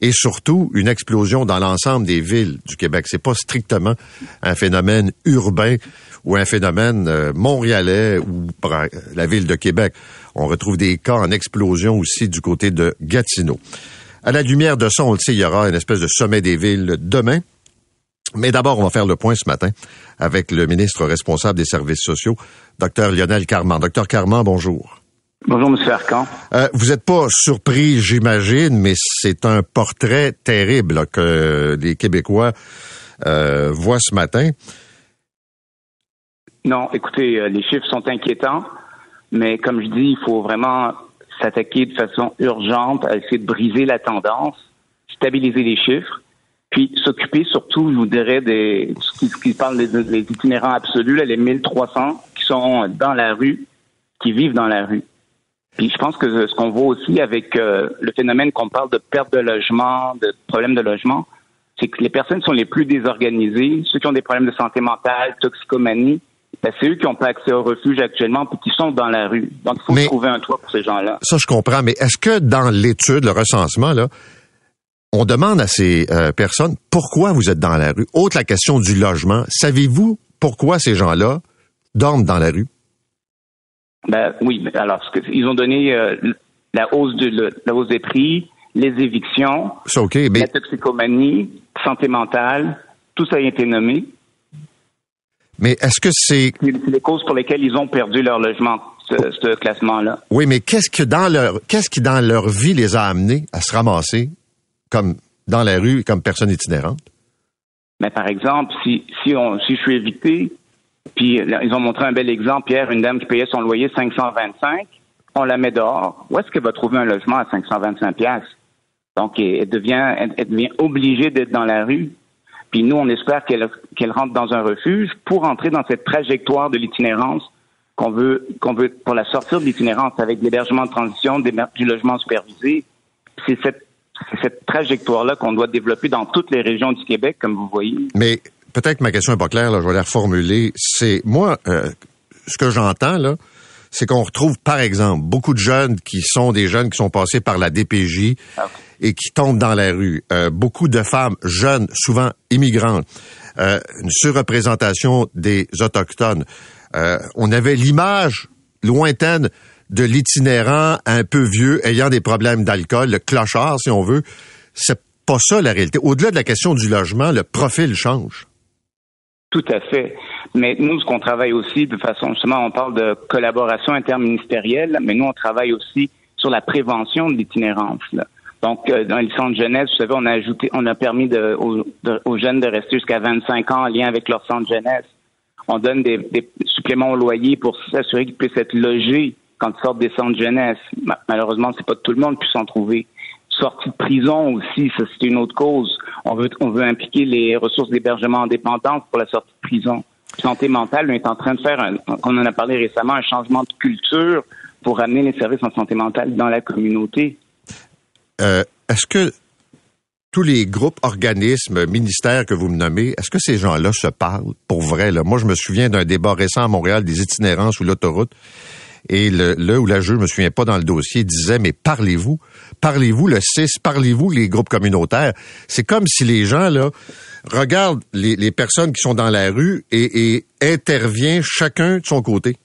et surtout une explosion dans l'ensemble des villes du Québec. C'est pas strictement un phénomène urbain ou un phénomène euh, montréalais ou la ville de Québec. On retrouve des cas en explosion aussi du côté de Gatineau. À la lumière de ça, on le sait, il y aura une espèce de sommet des villes demain. Mais d'abord, on va faire le point ce matin avec le ministre responsable des services sociaux, Dr Lionel Carman. Docteur Carman, bonjour. Bonjour, M. Arcan. Euh, vous n'êtes pas surpris, j'imagine, mais c'est un portrait terrible que les Québécois euh, voient ce matin. Non, écoutez, euh, les chiffres sont inquiétants, mais comme je dis, il faut vraiment s'attaquer de façon urgente à essayer de briser la tendance, stabiliser les chiffres puis s'occuper surtout, je vous dirais, des ce qui, parle des, itinérants absolus, là, les 1300 qui sont dans la rue, qui vivent dans la rue. Puis je pense que ce qu'on voit aussi avec euh, le phénomène qu'on parle de perte de logement, de problèmes de logement, c'est que les personnes sont les plus désorganisées, ceux qui ont des problèmes de santé mentale, toxicomanie, ben, c'est eux qui n'ont pas accès au refuge actuellement puis qui sont dans la rue. Donc il faut trouver un toit pour ces gens-là. Ça je comprends, mais est-ce que dans l'étude, le recensement là, on demande à ces euh, personnes pourquoi vous êtes dans la rue. Autre la question du logement. Savez-vous pourquoi ces gens-là dorment dans la rue? Ben oui, alors ils ont donné euh, la hausse de la hausse des prix, les évictions, la toxicomanie, santé mentale, tout ça a été nommé. Mais est-ce que c'est les causes pour lesquelles ils ont perdu leur logement, ce, classement-là Oui, mais qu'est-ce que dans leur qu'est-ce qui dans leur vie les a amenés à se ramasser? Comme dans la rue comme personne itinérante? Mais par exemple, si si on si je suis évité, puis ils ont montré un bel exemple hier, une dame qui payait son loyer 525, on la met dehors. Où est-ce qu'elle va trouver un logement à 525 pièces Donc elle devient elle devient obligée d'être dans la rue. Puis nous, on espère qu'elle rentre dans un refuge pour entrer dans cette trajectoire de l'itinérance qu'on veut, qu'on veut pour la sortir de l'itinérance avec l'hébergement de transition, du logement supervisé. C'est cette, cette trajectoire-là qu'on doit développer dans toutes les régions du Québec, comme vous voyez. Mais peut-être que ma question n'est pas claire, là, je vais la reformuler. C'est moi, euh, ce que j'entends là, c'est qu'on retrouve, par exemple, beaucoup de jeunes qui sont des jeunes qui sont passés par la DPJ ah, et qui tombent dans la rue. Euh, beaucoup de femmes jeunes, souvent immigrantes. Euh, une surreprésentation des autochtones. Euh, on avait l'image lointaine de l'itinérant un peu vieux ayant des problèmes d'alcool, le clochard, si on veut. C'est pas ça la réalité. Au-delà de la question du logement, le profil change. Tout à fait. Mais nous, ce qu'on travaille aussi de façon, justement, on parle de collaboration interministérielle, mais nous, on travaille aussi sur la prévention de l'itinérance. Donc, euh, dans les centres de jeunesse, vous savez, on a ajouté, on a permis aux, jeunes de rester jusqu'à 25 ans en lien avec leur centre de jeunesse. On donne des, suppléments au loyer pour s'assurer qu'ils puissent être logés quand ils sortent des centres de jeunesse. Malheureusement, c'est pas tout le monde qui puisse en trouver. Sortie de prison aussi, ça c'est une autre cause. On veut, on veut impliquer les ressources d'hébergement indépendantes pour la sortie de prison. Santé mentale, on est en train de faire, un, on en a parlé récemment, un changement de culture pour amener les services en santé mentale dans la communauté. Euh, est-ce que tous les groupes, organismes, ministères que vous me nommez, est-ce que ces gens-là se parlent pour vrai? Là? Moi, je me souviens d'un débat récent à Montréal des itinérances ou l'autoroute. Et le, le ou la je me souviens pas dans le dossier, disait, mais parlez-vous, parlez-vous le CIS, parlez-vous les groupes communautaires? C'est comme si les gens, là, regardent les, personnes qui sont dans la rue et, et intervient chacun de son côté.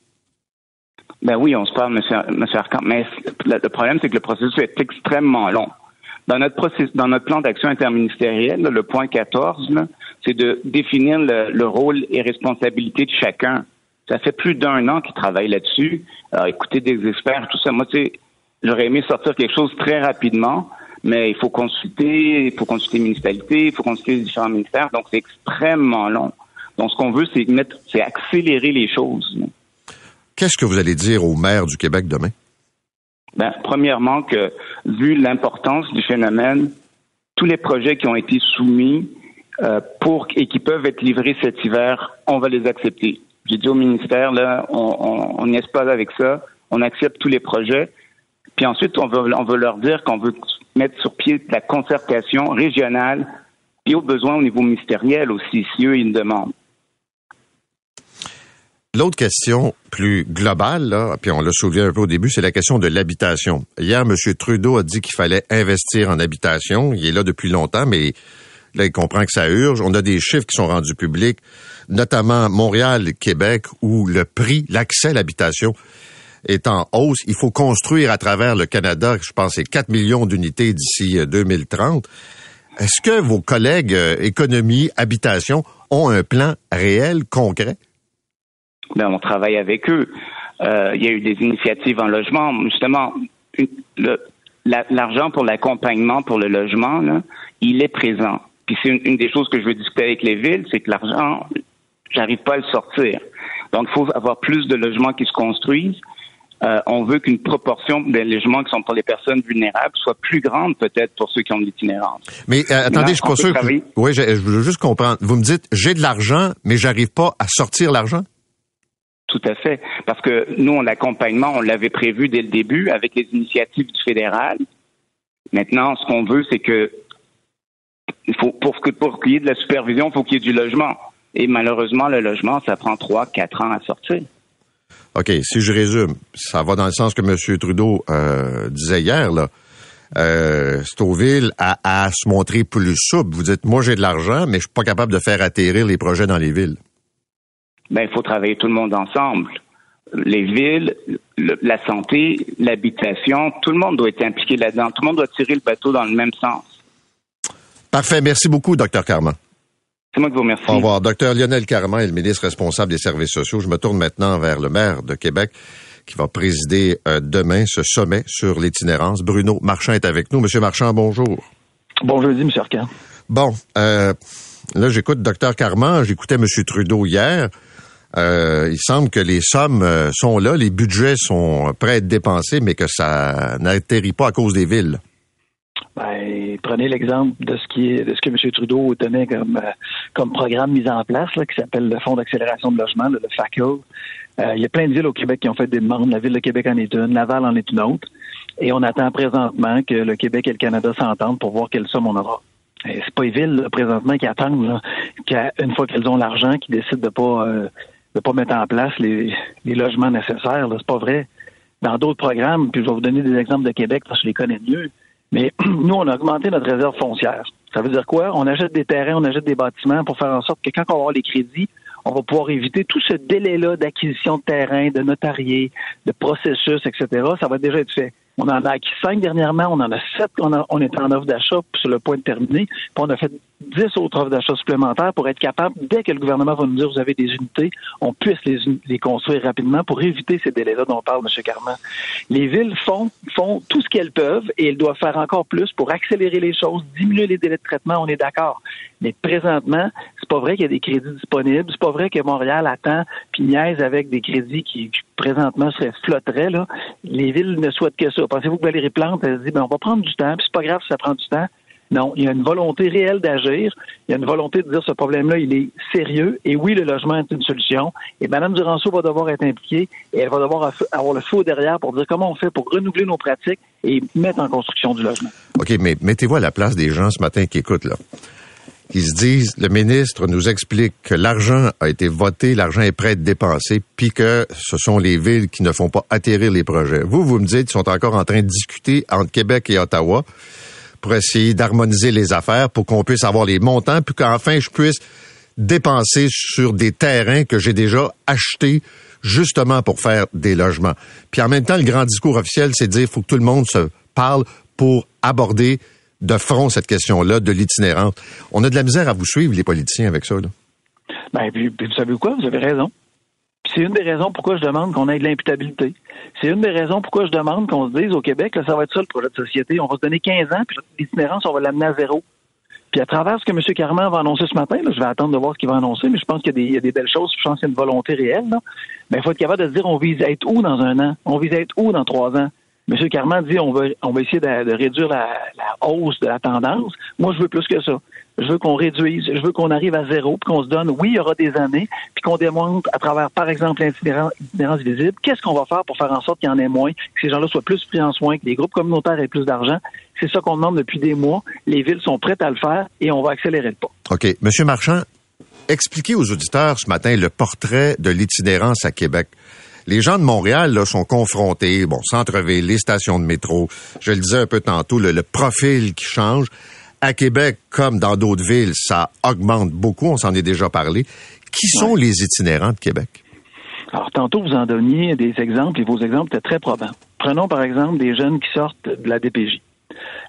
Ben oui, on se parle, monsieur, monsieur Arcand, mais le problème, c'est que le processus est extrêmement long. Dans notre, dans notre plan d'action interministériel, le point 14, c'est de définir le, rôle et responsabilité de chacun. Ça fait plus d'un an qu'ils travaillent là-dessus. écouter des experts, tout ça. Moi, tu sais, j'aurais aimé sortir quelque chose très rapidement, mais il faut consulter, il faut consulter les municipalités, il faut consulter les différents ministères. Donc, c'est extrêmement long. Donc, ce qu'on veut, c'est mettre, c'est accélérer les choses. Qu'est-ce que vous allez dire aux maires du Québec demain? Ben, premièrement, que vu l'importance du phénomène, tous les projets qui ont été soumis euh, pour et qui peuvent être livrés cet hiver, on va les accepter. J'ai dit au ministère, là, on n'y est pas avec ça. On accepte tous les projets. Puis ensuite, on veut, on veut leur dire qu'on veut mettre sur pied la concertation régionale et au besoin au niveau ministériel aussi, si eux, ils demandent. L'autre question plus globale, là, puis on l'a soulevé un peu au début, c'est la question de l'habitation. Hier, M. Trudeau a dit qu'il fallait investir en habitation. Il est là depuis longtemps, mais là, il comprend que ça urge. On a des chiffres qui sont rendus publics, notamment Montréal, Québec, où le prix, l'accès à l'habitation est en hausse. Il faut construire à travers le Canada, je pense, c'est 4 millions d'unités d'ici 2030. Euh, Est-ce que vos collègues euh, économie, habitation ont un plan réel, concret? ben, on travaille avec eux. Euh, il y a eu des initiatives en logement. Justement, l'argent pour l'accompagnement pour le logement, il est présent. Puis c'est une, des choses que je veux discuter avec les villes, c'est que l'argent, j'arrive pas à le sortir. Donc, il faut avoir plus de logements qui se construisent. Euh, on veut qu'une proportion des logements qui sont pour les personnes vulnérables soit plus grande peut-être pour ceux qui ont de l'itinérance. Mais euh, attendez, je suis pas sûr. Que... Oui, je, je veux juste comprendre. Vous me dites, j'ai de l'argent, mais j'arrive pas à sortir l'argent? Tout à fait. Parce que nous, l'accompagnement, on l'avait prévu dès le début avec les initiatives du fédéral. Maintenant, ce qu'on veut, c'est que il faut, pour, pour qu'il y ait de la supervision, il faut qu'il y ait du logement. Et malheureusement, le logement, ça prend trois, quatre ans à sortir. OK, si je résume, ça va dans le sens que M. Trudeau euh, disait hier, là. Euh, Stouffville a à se montrer plus souple. Vous dites, moi j'ai de l'argent, mais je suis pas capable de faire atterrir les projets dans les villes. ben, il faut travailler tout le monde ensemble. Les villes, la santé, l'habitation, tout le monde doit être impliqué là-dedans. Tout le monde doit tirer le bateau dans le même sens. Parfait. Merci beaucoup, Dr. Carman. C'est moi qui vous remercie. Au revoir. Dr. Lionel Carman est le ministre responsable des services sociaux. Je me tourne maintenant vers le maire de Québec qui va présider euh, demain ce sommet sur l'itinérance. Bruno Marchand est avec nous. Monsieur Marchand, bonjour. Bonjour, M. Arcan. Bon, euh, là, j'écoute Dr. Carman, j'écoutais M. Trudeau hier. Euh, il semble que les sommes sont là, les budgets sont prêts à être dépensés, mais que ça n'atterrit pas à cause des villes. Ben, prenez l'exemple de ce qui est de ce que M. Trudeau tenait comme euh, comme programme mis en place, là, qui s'appelle le Fonds d'accélération de logement, le FACL. il y a plein de villes au Québec qui ont fait des demandes. La ville de Québec en est une, Laval en est une autre. Et on attend présentement que le Québec et le Canada s'entendent pour voir quelle somme on aura. C'est pas les villes présentement qui attendent qu'une fois qu'elles ont l'argent, qui décident de pas de pas mettre en place les, logements nécessaires. C'est pas vrai. Dans d'autres programmes, puis je vais vous donner des exemples de Québec parce que je les connais mieux, mais [clears throat] nous, on a augmenté notre réserve foncière. Ça veut dire quoi? On achète des terrains, on achète des bâtiments pour faire en sorte que quand on va avoir les crédits, on va pouvoir éviter tout ce délai-là d'acquisition de terrain, de notarié, de processus, etc. Ça va déjà être fait. On en a acquis cinq dernièrement, on en a sept on, on est en offre d'achat sur le point de terminer, puis on a fait dix autres offres d'achat supplémentaires pour être capable, dès que le gouvernement va nous dire vous avez des unités, on puisse les, les construire rapidement pour éviter ces délais-là dont parle M. Carman. Les villes font, font tout ce qu'elles peuvent et elles doivent faire encore plus pour accélérer les choses, diminuer les délais de traitement, on est d'accord. Mais présentement, c'est pas vrai qu'il y a des crédits disponibles, c'est pas vrai que Montréal attend puis niaise avec des crédits qui, présentement seraient flotteraient. Là. Les villes ne souhaitent que ça. Pensez-vous que Valérie Plante, elle dit, ben, on va prendre du temps, puis c'est pas grave si ça prend du temps. Non, il y a une volonté réelle d'agir. Il y a une volonté de dire ce problème-là, il est sérieux. Et oui, le logement est une solution. Et Mme Duranceau va devoir être impliquée et elle va devoir avoir le feu derrière pour dire comment on fait pour renouveler nos pratiques et mettre en construction du logement. OK, mais mettez-vous à la place des gens ce matin qui écoutent, là. Qui se disent, le ministre nous explique que l'argent a été voté, l'argent est prêt à être dépensé, puis que ce sont les villes qui ne font pas atterrir les projets. Vous, vous me dites qu'ils sont encore en train de discuter entre Québec et Ottawa pour essayer d'harmoniser les affaires, pour qu'on puisse avoir les montants, puis qu'enfin je puisse dépenser sur des terrains que j'ai déjà achetés justement pour faire des logements. Puis en même temps, le grand discours officiel, c'est de dire faut que tout le monde se parle pour aborder de front cette question-là de l'itinérance. On a de la misère à vous suivre, les politiciens, avec ça. Là. Ben, puis, vous savez quoi? Vous avez raison. C'est une des raisons pourquoi je demande qu'on ait de l'imputabilité. C'est une des raisons pourquoi je demande qu'on se dise au Québec, là, ça va être ça le projet de société. On va se donner 15 ans, puis l'itinérance, on va l'amener à zéro. Puis à travers ce que M. Carman va annoncer ce matin, là, je vais attendre de voir ce qu'il va annoncer, mais je pense qu'il y, a des belles choses, je pense qu'il y a une volonté réelle. Mais il faut être capable de se dire on vise à être où dans un an? On vise à être où dans trois ans? M. Carman dit on va, on va essayer de, réduire la, hausse de la tendance. Moi, je veux plus que ça. Je veux qu'on réduise, je veux qu'on arrive à zéro, puis qu'on se donne, oui, il y aura des années, puis qu'on démontre à travers, par exemple, l'itinérance visible, qu'est-ce qu'on va faire pour faire en sorte qu'il y en ait moins, que ces gens-là soient plus pris en soin, que les groupes communautaires aient plus d'argent. C'est ça qu'on demande depuis des mois. Les villes sont prêtes à le faire et on va accélérer le pas. OK. Monsieur Marchand, expliquez aux auditeurs ce matin le portrait de l'itinérance à Québec les gens de Montréal là, sont confrontés, bon, centre-ville, les stations de métro, je le disais un peu tantôt, le, profil qui change. À Québec, comme dans d'autres villes, ça augmente beaucoup, on s'en est déjà parlé. Qui sont les itinérants de Québec? Alors, tantôt, vous en donniez des exemples et vos exemples étaient très probants. Prenons par exemple des jeunes qui sortent de la DPJ.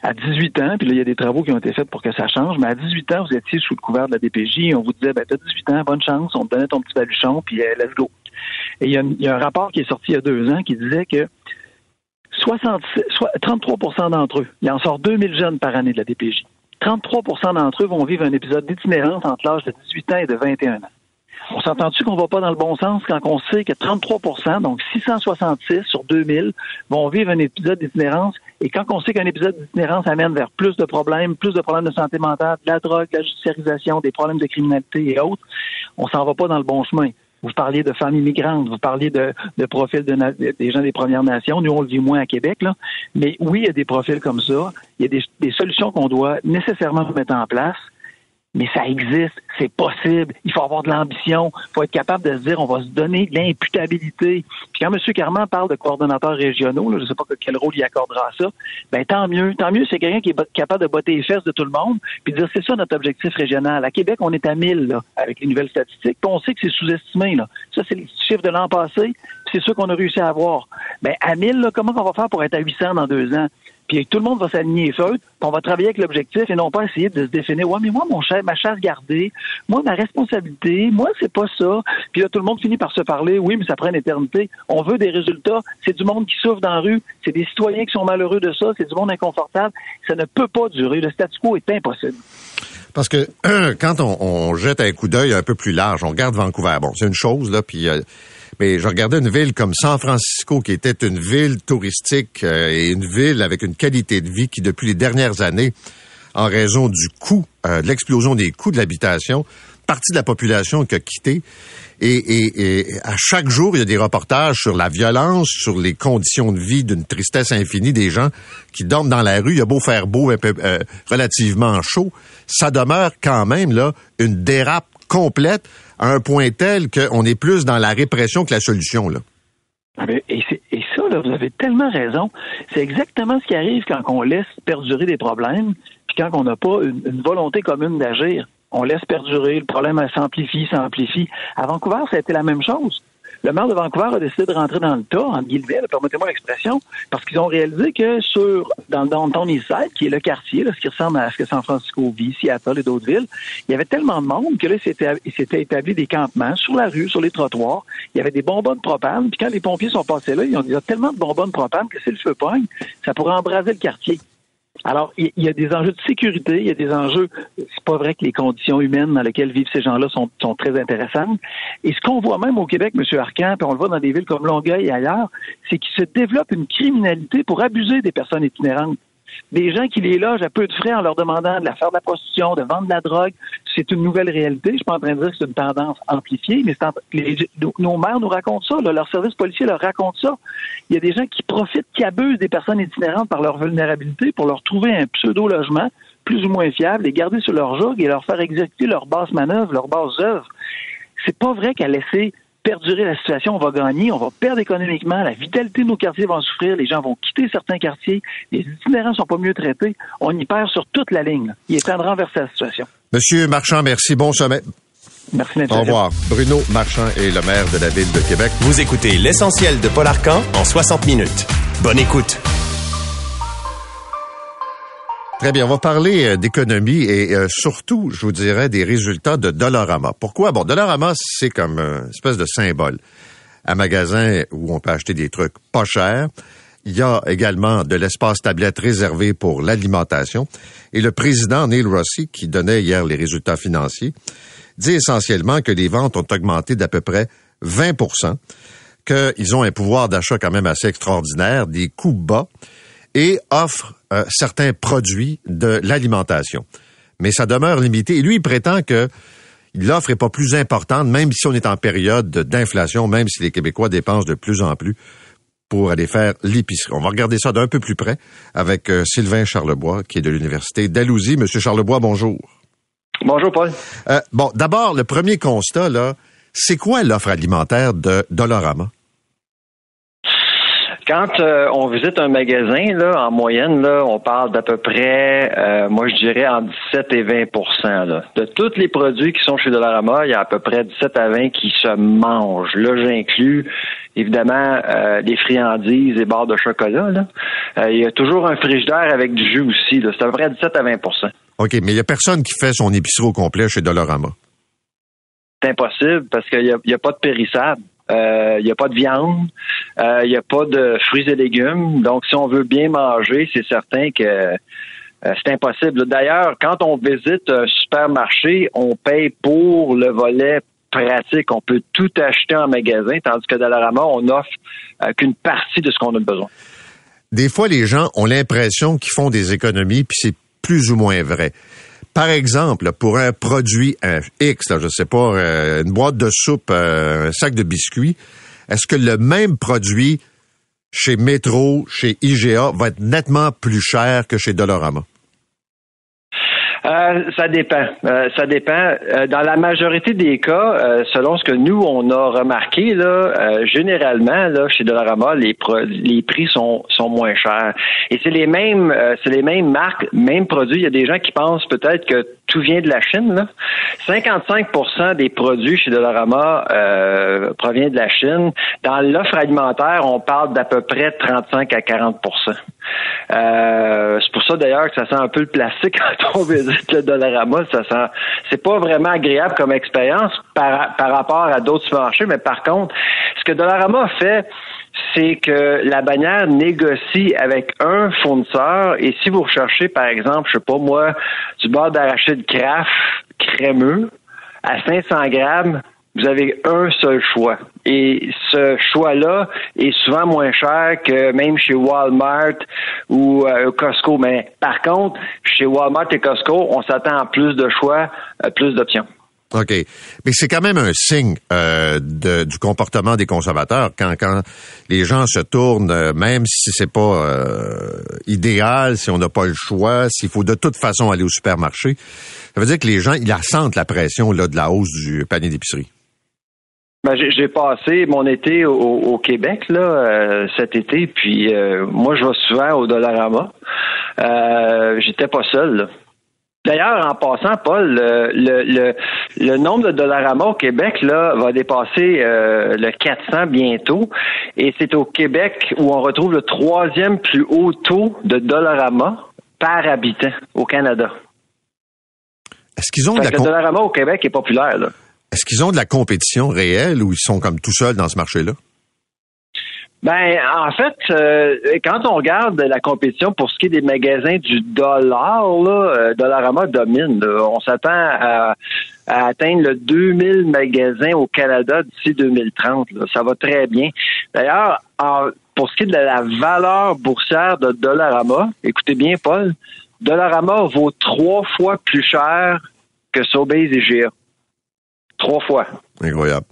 À 18 ans, puis là, il y a des travaux qui ont été faits pour que ça change, mais à 18 ans, vous étiez sous le couvert de la DPJ et on vous disait, ben, t'as 18 ans, bonne chance, on te donnait ton petit baluchon, puis euh, let's go. Et il y, a, un rapport qui est sorti il y a deux ans qui disait que 33% d'entre eux, il en sort 2000 jeunes par année de la DPJ. 33% d'entre eux vont vivre un épisode d'itinérance entre l'âge de 18 ans et de 21 ans. On s'entend-tu qu'on va pas dans le bon sens quand on sait que 33 donc 666 sur 2000, vont vivre un épisode d'itinérance? Et quand on sait qu'un épisode d'itinérance amène vers plus de problèmes, plus de problèmes de santé mentale, de la drogue, de la judiciarisation, des problèmes de criminalité et autres, on s'en va pas dans le bon chemin. Vous parliez de femmes immigrantes, vous parliez de, de profils de, des gens des Premières Nations. Nous, on le vit moins à Québec, là. Mais oui, il y a des profils comme ça. Il y a des, des solutions qu'on doit nécessairement mettre en place. Mais ça existe, c'est possible, il faut avoir de l'ambition, il faut être capable de se dire, on va se donner de l'imputabilité. Puis quand M. Carman parle de coordonnateurs régionaux, je ne sais pas quel rôle il accordera à ça, ben tant mieux, tant mieux, c'est quelqu'un qui est capable de botter les fesses de tout le monde, puis de dire, c'est ça notre objectif régional. À Québec, on est à 1000, là, avec les nouvelles statistiques, puis on sait que c'est sous-estimé, là. Ça, c'est les chiffres de l'an passé, c'est sûr qu'on a réussi à avoir. Ben, à 1000, là, comment on va faire pour être à 800 dans deux ans? Puis tout le monde va s'aligner feu, puis on va travailler avec l'objectif et non pas essayer de se définir ouais mais moi mon chef, ma chasse gardée, moi ma responsabilité, moi c'est pas ça. Puis là tout le monde finit par se parler, oui mais ça prend une éternité. On veut des résultats, c'est du monde qui souffre dans la rue, c'est des citoyens qui sont malheureux de ça, c'est du monde inconfortable, ça ne peut pas durer, le statu quo est impossible. Parce que [clears throat] quand on, jette un coup d'œil un peu plus large, on regarde Vancouver. Bon, c'est une chose là, puis euh, mais je regardais une ville comme San Francisco, qui était une ville touristique euh, et une ville avec une qualité de vie qui, depuis les dernières années, en raison du coût, euh, de l'explosion des coûts de l'habitation, partie de la population qui a quitté. Et, à chaque jour, il y a des reportages sur la violence, sur les conditions de vie d'une tristesse infinie des gens qui dorment dans la rue. Il y a beau faire beau, un peu, euh, relativement chaud, ça demeure quand même là une dérape complète à un point tel qu'on est plus dans la répression que la solution. Là. Ah et, ça, vous avez tellement raison. C'est exactement ce qui arrive quand on laisse perdurer des problèmes, puis quand on n'a pas une, volonté commune d'agir. On laisse perdurer, le problème s'amplifie, s'amplifie. À Vancouver, ça a été la même chose le maire de Vancouver a décidé de rentrer dans le tas, en guillemets, permettez-moi l'expression, parce qu'ils ont réalisé que sur, dans le downtown Eastside, qui est le quartier, ce qui ressemble à ce que San Francisco vit, Seattle et d'autres villes, il y avait tellement de monde que là, il s'était établi des campements sur la rue, sur les trottoirs. Il y avait des bonbons de propane. Puis quand les pompiers sont passés là, ils ont dit, il y a tellement de bonbons de propane que si le feu pogne, ça pourrait embraser le quartier. Alors, il y a des enjeux de sécurité, il y a des enjeux. C'est pas vrai que les conditions humaines dans lesquelles vivent ces gens-là sont, sont très intéressantes. Et ce qu'on voit même au Québec, M. Arcan, puis on le voit dans des villes comme Longueuil et ailleurs, c'est qu'il se développe une criminalité pour abuser des personnes itinérantes des gens qui les logent à peu de frais en leur demandant de la faire de la prostitution, de vendre de la drogue. C'est une nouvelle réalité. Je suis pas en train de dire que c'est une tendance amplifiée, mais nos mères nous racontent ça. Là, leur service policier leur raconte ça. Il y a des gens qui profitent, qui abusent des personnes itinérantes par leur vulnérabilité pour leur trouver un pseudo-logement plus ou moins fiable, les garder sur leur joug et leur faire exécuter leur basse manœuvre, leur basse œuvre. C'est pas vrai qu'à laisser perdurer la situation, on va gagner, on va perdre économiquement, la vitalité de nos quartiers va souffrir, les gens vont quitter certains quartiers, les itinérants sont pas mieux traités, on y perd sur toute la ligne. Il est temps de renverser la situation. Monsieur Marchand, merci. Bon sommet. Merci, Au revoir. Bruno Marchand est le maire de la ville de Québec. Vous écoutez l'essentiel de Paul Arcan en 60 minutes. Bonne écoute. Très bien, on va parler euh, d'économie et euh, surtout, je vous dirais, des résultats de Dollarama. Pourquoi? Bon, Dollarama, c'est comme une espèce de symbole. Un magasin où on peut acheter des trucs pas chers. Il y a également de l'espace tablette réservé pour l'alimentation. Et le président Neil Rossi, qui donnait hier les résultats financiers, dit essentiellement que les ventes ont augmenté d'à peu près 20% qu'ils ont un pouvoir d'achat quand même assez extraordinaire, des coûts bas, et offrent euh, certains produits de l'alimentation. Mais ça demeure limité. Et lui, il prétend que l'offre est pas plus importante, même si on est en période d'inflation, même si les Québécois dépensent de plus en plus pour aller faire l'épicerie. On va regarder ça d'un peu plus près avec euh, Sylvain Charlebois, qui est de l'Université d'Alousie. Monsieur Charlebois, bonjour. Bonjour, Paul. Euh, bon, d'abord, le premier constat, là, c'est quoi l'offre alimentaire de Dolorama? Quand euh, on visite un magasin, là, en moyenne, là, on parle d'à peu près, euh, moi je dirais, en 17 et 20 là. De tous les produits qui sont chez Dollarama, il y a à peu près 17 à 20 qui se mangent. Là, j'inclus évidemment euh, les friandises et barres de chocolat. Là. il y a toujours un frigidaire avec du jus aussi. C'est à peu près 17 à 20% OK, mais il n'y a personne qui fait son épicerie au complet chez Dollarama. C'est impossible parce qu'il n'y a, a, pas de périssable. Il euh, n'y a pas de viande, il euh, n'y a pas de fruits et légumes. Donc, si on veut bien manger, c'est certain que euh, c'est impossible. D'ailleurs, quand on visite un supermarché, on paye pour le volet pratique. On peut tout acheter en magasin, tandis que dans la Rama, on offre qu'une partie de ce qu'on a besoin. Des fois, les gens ont l'impression qu'ils font des économies, puis c'est plus ou moins vrai. Par exemple, pour un produit X, là, je sais pas, euh, une boîte de soupe, euh, un sac de biscuits, est-ce que le même produit chez Metro, chez IGA, va être nettement plus cher que chez Dolorama? Euh, ça dépend. Euh, ça dépend. Euh, dans la majorité des cas, selon ce que nous on a remarqué, là, généralement, là, chez Dollarama, les, les prix sont, sont moins chers. Et c'est les mêmes, c'est les mêmes marques, mêmes produits. Il y a des gens qui pensent peut-être que tout vient de la Chine. Là. 55% des produits chez Dollarama provient de la Chine. Dans l'offre alimentaire, on parle d'à peu près 35 à 40% C'est pour ça d'ailleurs que ça sent un peu le plastique [laughs] quand on visite le Dollarama. Ça sent, c'est pas vraiment agréable comme expérience par, par rapport à d'autres marchés, mais par contre, ce que Dollarama fait, c'est que la bannière négocie avec un fournisseur et si vous recherchez, par exemple, je sais pas moi, du beurre d'arachide Kraft crémeux à 500 grammes, vous avez un seul choix. Et ce choix-là est souvent moins cher que même chez Walmart ou euh, Costco. Mais par contre, chez Walmart et Costco, on s'attend à plus de choix, euh, plus d'options. OK. Mais c'est quand même un signe euh, du comportement des consommateurs quand, quand les gens se tournent, même si c'est pas idéal, si on n'a pas le choix, s'il faut de toute façon aller au supermarché. Ça veut dire que les gens, ils sentent la pression là, de la hausse du panier d'épicerie. Ben, j'ai passé mon été au, Québec là euh, cet été, puis euh, moi je vais souvent au Dollarama. Euh, J'étais pas seul. D'ailleurs, en passant, Paul, le, le, nombre de Dollarama au Québec là va dépasser euh, le 400 bientôt, et c'est au Québec où on retrouve le troisième plus haut taux de Dollarama par habitant au Canada. Est-ce qu'ils ont de la le Dollarama au Québec est populaire là. Est-ce qu'ils ont de la compétition réelle ou ils sont comme tout seuls dans ce marché-là? Ben, en fait, euh, quand on regarde la compétition pour ce qui est des magasins du dollar, là, euh, Dollarama domine. On s'attend à, atteindre le 2000 magasins au Canada d'ici 2030. Ça va très bien. D'ailleurs, pour ce qui est de la valeur boursière de Dollarama, écoutez bien, Paul, Dollarama vaut trois fois plus cher que Sobeys et GA. Trois fois. Incroyable.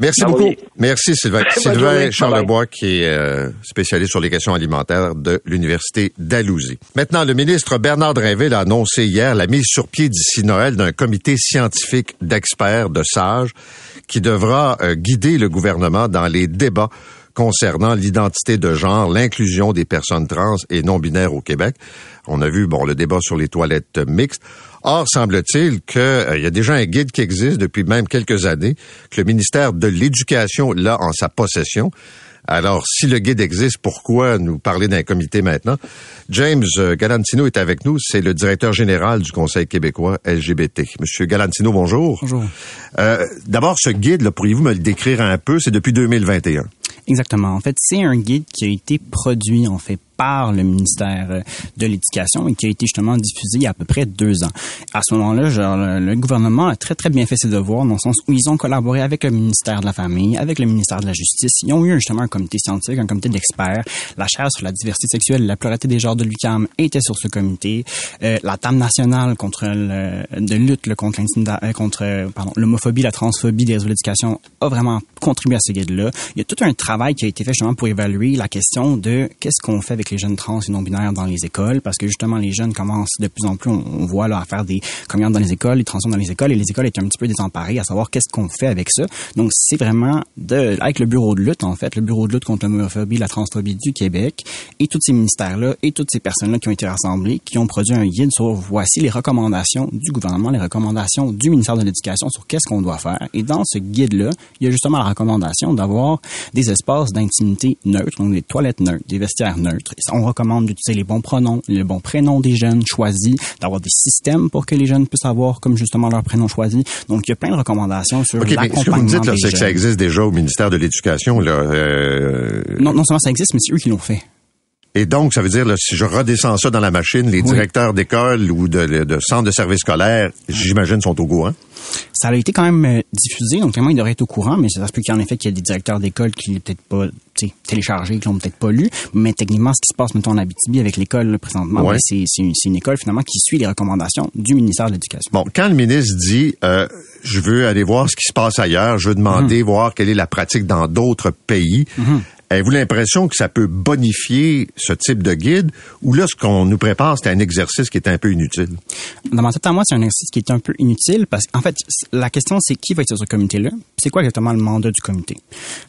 Merci ah beaucoup. Merci Sylvain. [laughs] Sylvain Charlebois qui est euh, spécialiste sur les questions alimentaires de l'Université d'Alousie. Maintenant, le ministre Bernard Drinville a annoncé hier la mise sur pied d'ici Noël d'un comité scientifique d'experts, de sages, qui devra euh, guider le gouvernement dans les débats concernant l'identité de genre, l'inclusion des personnes trans et non binaires au Québec. On a vu bon le débat sur les toilettes mixtes. Or, semble-t-il qu'il euh, y a déjà un guide qui existe depuis même quelques années, que le ministère de l'Éducation l'a en sa possession. Alors, si le guide existe, pourquoi nous parler d'un comité maintenant? James euh, Galantino est avec nous. C'est le directeur général du Conseil québécois LGBT. Monsieur Galantino, bonjour. Bonjour. Euh, D'abord, ce guide, pourriez-vous me le décrire un peu? C'est depuis 2021. Exactement. En fait, c'est un guide qui a été produit, en fait, par le ministère euh, de l'Éducation et qui a été justement diffusé il y a à peu près deux ans. À ce moment-là, genre, le gouvernement a très, très bien fait ses devoirs dans le sens où ils ont collaboré avec le ministère de la Famille, avec le ministère de la Justice. Ils ont eu justement un comité scientifique, un comité d'experts. La chaire sur la diversité sexuelle la pluralité des genres de l'UQAM était sur ce comité. Euh, la table nationale contre le, de lutte contre euh, contre pardon, l'homophobie, la transphobie des réseaux d'éducation a vraiment contribué à ce guide-là. Il y a tout un travail qui a été fait justement pour évaluer la question de qu'est-ce qu'on fait avec les jeunes trans et non binaires dans les écoles parce que justement les jeunes commencent de plus en plus on, voit là à faire des communions dans les écoles, les transitions dans les écoles et les écoles étaient un petit peu désemparées à savoir qu'est-ce qu'on fait avec ça. Donc c'est vraiment avec le bureau de lutte en fait, le bureau de lutte contre l'homophobie, la transphobie du Québec et tous ces ministères là et toutes ces personnes là qui ont été rassemblées qui ont produit un guide sur voici les recommandations du gouvernement, les recommandations du ministère de l'Éducation sur qu'est-ce qu'on doit faire. Et dans ce guide là, il y a justement la recommandation d'avoir des espaces d'intimité neutres, donc des toilettes neutres, des vestiaires neutres on recommande d'utiliser les bons pronoms, les bons prénoms des jeunes choisis, d'avoir des systèmes pour que les jeunes puissent avoir comme justement leur prénom choisi. Donc il y a plein de recommandations sur okay, l'accompagnement. Ce que vous me dites c'est que ça existe déjà au ministère de l'Éducation là. Euh... Non, non seulement ça existe, mais c'est eux qui l'ont fait. Et donc, ça veut dire, là, si je redescends ça dans la machine, les directeurs d'école ou de, de, centres de services scolaires, j'imagine, sont au courant. Ça a été quand même euh, diffusé, donc vraiment, ils devraient être au courant, mais ça se peut qu'en effet, qu'il y ait des directeurs d'école qui l'ont peut-être pas téléchargé, qui l'ont peut-être pas lu. Mais techniquement, ce qui se passe, mettons, en Abitibi avec l'école présentement, ben, c'est une, une, école finalement qui suit les recommandations du ministère de l'Éducation. Bon, quand le ministre dit euh, je veux aller voir ce qui se passe ailleurs, je veux demander, mhm. voir quelle est la pratique dans d'autres pays, mhm. Avez-vous l'impression que ça peut bonifier ce type de guide? Ou là, ce qu'on nous prépare, c'est un exercice qui est un peu inutile? Dans ma tête à moi, c'est un exercice qui est un peu inutile parce qu'en fait, la question, c'est qui va être sur ce comité-là? C'est quoi exactement le mandat du comité?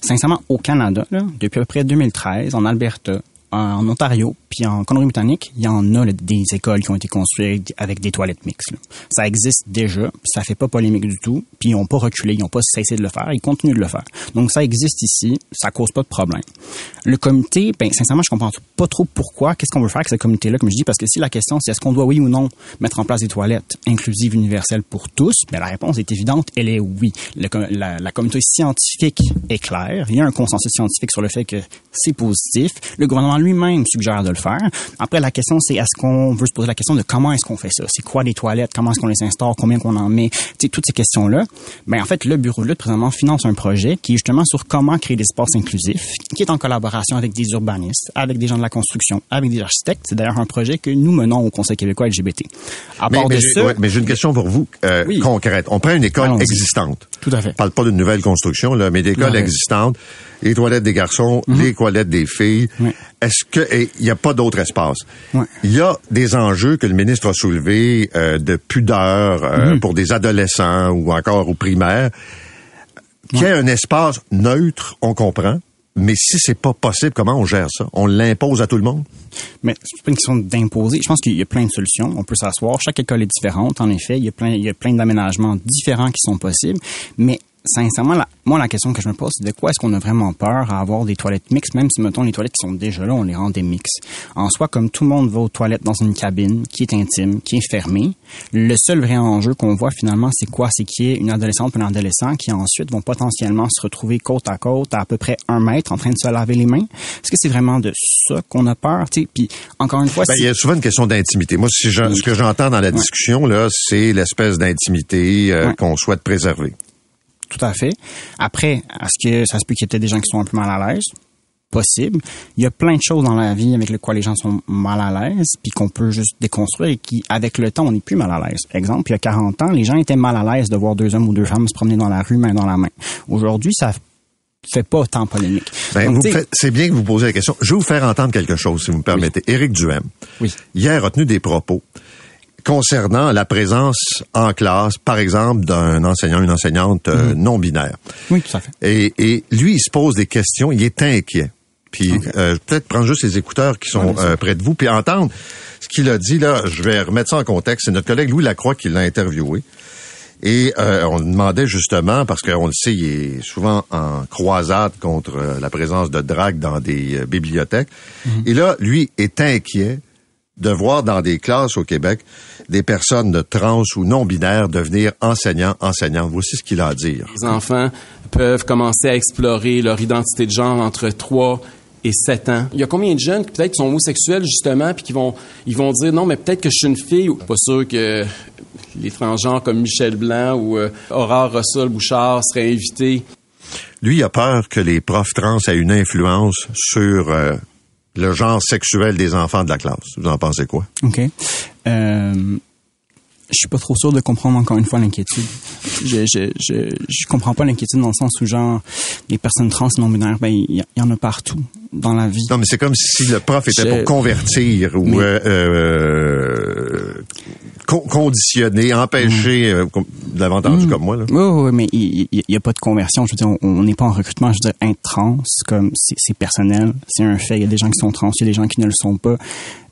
Sincèrement, au Canada, là, depuis à peu près 2013, en Alberta, en Ontario, puis en Colombie-Britannique, il y en a des écoles qui ont été construites avec des toilettes mixtes. Ça existe déjà, ça fait pas polémique du tout, puis ils n'ont pas reculé, ils n'ont pas cessé de le faire, ils continuent de le faire. Donc ça existe ici, ça cause pas de problème. Le comité, ben sincèrement, je comprends pas trop pourquoi, qu'est-ce qu'on veut faire avec ce comité-là, comme je dis, parce que si la question c'est est-ce qu'on doit oui ou non mettre en place des toilettes inclusives universelles pour tous, ben la réponse est évidente, elle est oui. La, la communauté scientifique est claire, il y a un consensus scientifique sur le fait que c'est positif. Le gouvernement lui-même suggère de le faire. Après, la question, c'est est-ce qu'on veut se poser la question de comment est-ce qu'on fait ça? C'est quoi les toilettes? Comment est-ce qu'on les instaure? Combien qu'on en met? Tu sais, toutes ces questions-là. Ben, en fait, le bureau de lutte, présentement, finance un projet qui est justement sur comment créer des espaces inclusifs, qui est en collaboration avec des urbanistes, avec des gens de la construction, avec des architectes. C'est d'ailleurs un projet que nous menons au Conseil québécois LGBT. À Mais, part mais de j'ai ça, ouais, mais j'ai une question pour vous euh, Oui. concrète. On prend une école Allons-y. existante. Tout à fait. On parle pas d'une nouvelle construction, là, mais d'école existante. Les toilettes des garçons, les toilettes des filles. Ouais. Est-ce que il n'y a pas d'autre espace Ouais. Il y a des enjeux que le ministre a soulevés euh, de pudeur euh, pour des adolescents ou encore aux primaires. Qu'il y ait un espace neutre, on comprend. Mais si c'est pas possible, comment on gère ça? On l'impose à tout le monde? Mais c'est pas une question d'imposer. Je pense qu'il y a plein de solutions. On peut s'asseoir. Chaque école est différente, en effet. Il y a plein, il y a plein d'aménagements différents qui sont possibles. Mais sincèrement, la- moi, la question que je me pose, c'est de quoi est-ce qu'on a vraiment peur à avoir des toilettes mixtes, même si, mettons, les toilettes qui sont déjà là, on les rend des mix. En soi, comme tout le monde va aux toilettes dans une cabine qui est intime, qui est fermée, le seul vrai enjeu qu'on voit finalement, c'est quoi? C'est qu'il y ait une adolescente ou un adolescent qui ensuite vont potentiellement se retrouver côte à côte à à peu près un mètre en train de se laver les mains. Est-ce que c'est vraiment de ça qu'on a peur? tu sais? Puis, encore une fois, Ben, il y a souvent une question d'intimité. Moi, si je- ce que j'entends dans la discussion, là, c'est l'espèce d'intimité euh, Ouais. qu'on souhaite préserver. Tout à fait. Après, est-ce que ça se peut qu'il y ait peut-être des gens qui sont un peu mal à l'aise? Possible. Il y a plein de choses dans la vie avec lesquelles les gens sont mal à l'aise, puis qu'on peut juste déconstruire et qui, avec le temps, on n'est plus mal à l'aise. Exemple, il y a 40 ans, les gens étaient mal à l'aise de voir deux hommes ou deux femmes se promener dans la rue main dans la main. Aujourd'hui, ça fait pas tant polémique. Ben, c'est bien que vous posez la question. Je vais vous faire entendre quelque chose, si vous me permettez. Éric Duhem, Oui. hier, a tenu des propos concernant la présence en classe, par exemple, d'un enseignant, une enseignante euh, Mm-hmm. non-binaire. Oui, tout à fait. Et, et lui, il se pose des questions, il est inquiet. Puis euh, peut-être prendre juste les écouteurs qui sont euh, près de vous, puis entendre ce qu'il a dit là. Je vais remettre ça en contexte. C'est notre collègue Louis Lacroix qui l'a interviewé. Et euh, on demandait justement, parce qu'on le sait, il est souvent en croisade contre euh, la présence de drague dans des bibliothèques. Et là, lui est inquiet de voir dans des classes au Québec des personnes de trans ou non-binaires devenir enseignants, enseignantes. Voici ce qu'il a à dire. Les enfants peuvent commencer à explorer leur identité de genre entre 3 et 7 ans. Il y a combien de jeunes qui peut-être sont homosexuels justement puis qui vont ils vont dire non mais peut-être que je suis une fille ou pas sûr que les transgenres comme Michel Blanc ou euh, Aurore Rossol Bouchard seraient invités. Lui, il a peur que les profs trans aient une influence sur euh, le genre sexuel des enfants de la classe. Vous en pensez quoi? OK. Euh, je suis pas trop sûr de comprendre encore une fois l'inquiétude. Je, je, je, je comprends pas l'inquiétude dans le sens où, genre, les personnes trans non binaires, ben, il y, en a partout dans la vie. Non, mais c'est comme si le prof était pour convertir ou euh, euh, con- conditionner, empêcher, euh, l'avez entendu comme moi. Là. Oui, oui, mais il n'y a pas de conversion. Je veux dire, on- n'est pas en recrutement. Je veux dire, être trans, comme c'est personnel, c'est un fait. Il y a des gens qui sont trans, il y a des gens qui ne le sont pas.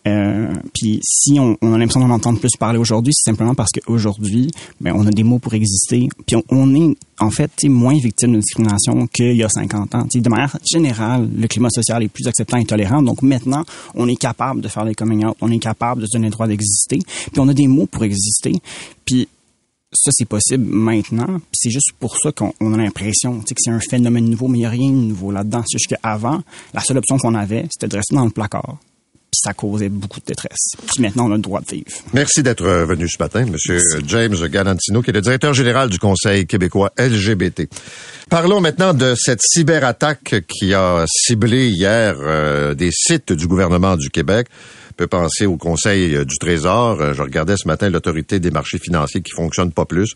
Euh, puis si on, on a l'impression d'en entendre plus parler aujourd'hui, c'est simplement parce qu'aujourd'hui, ben, on a des mots pour exister. Puis on, on est en fait moins victime de discrimination qu'il y a 50 ans. Tu sais, de manière générale, le climat social est plus acceptant et tolérant. Donc maintenant, on est capable de faire des coming out, on est capable de se donner le droit d'exister. Puis on a des mots pour exister. Puis ça, c'est possible maintenant. Puis c'est juste pour ça qu'on on a l'impression tu sais, que c'est un phénomène nouveau, mais il n'y a rien de nouveau là-dedans. C'est juste qu'avant, la seule option qu'on avait, c'était de rester dans le placard. Puis ça causait beaucoup de détresse. Puis maintenant, on a le droit de vivre. Merci d'être euh, venu ce matin, Monsieur James Galantino, qui est le directeur général du Conseil québécois LGBT. Parlons maintenant de cette cyberattaque qui a ciblé hier euh, des sites du gouvernement du Québec. Peut penser au Conseil euh, du Trésor. Euh, Je regardais ce matin l'autorité des marchés financiers qui fonctionne pas plus.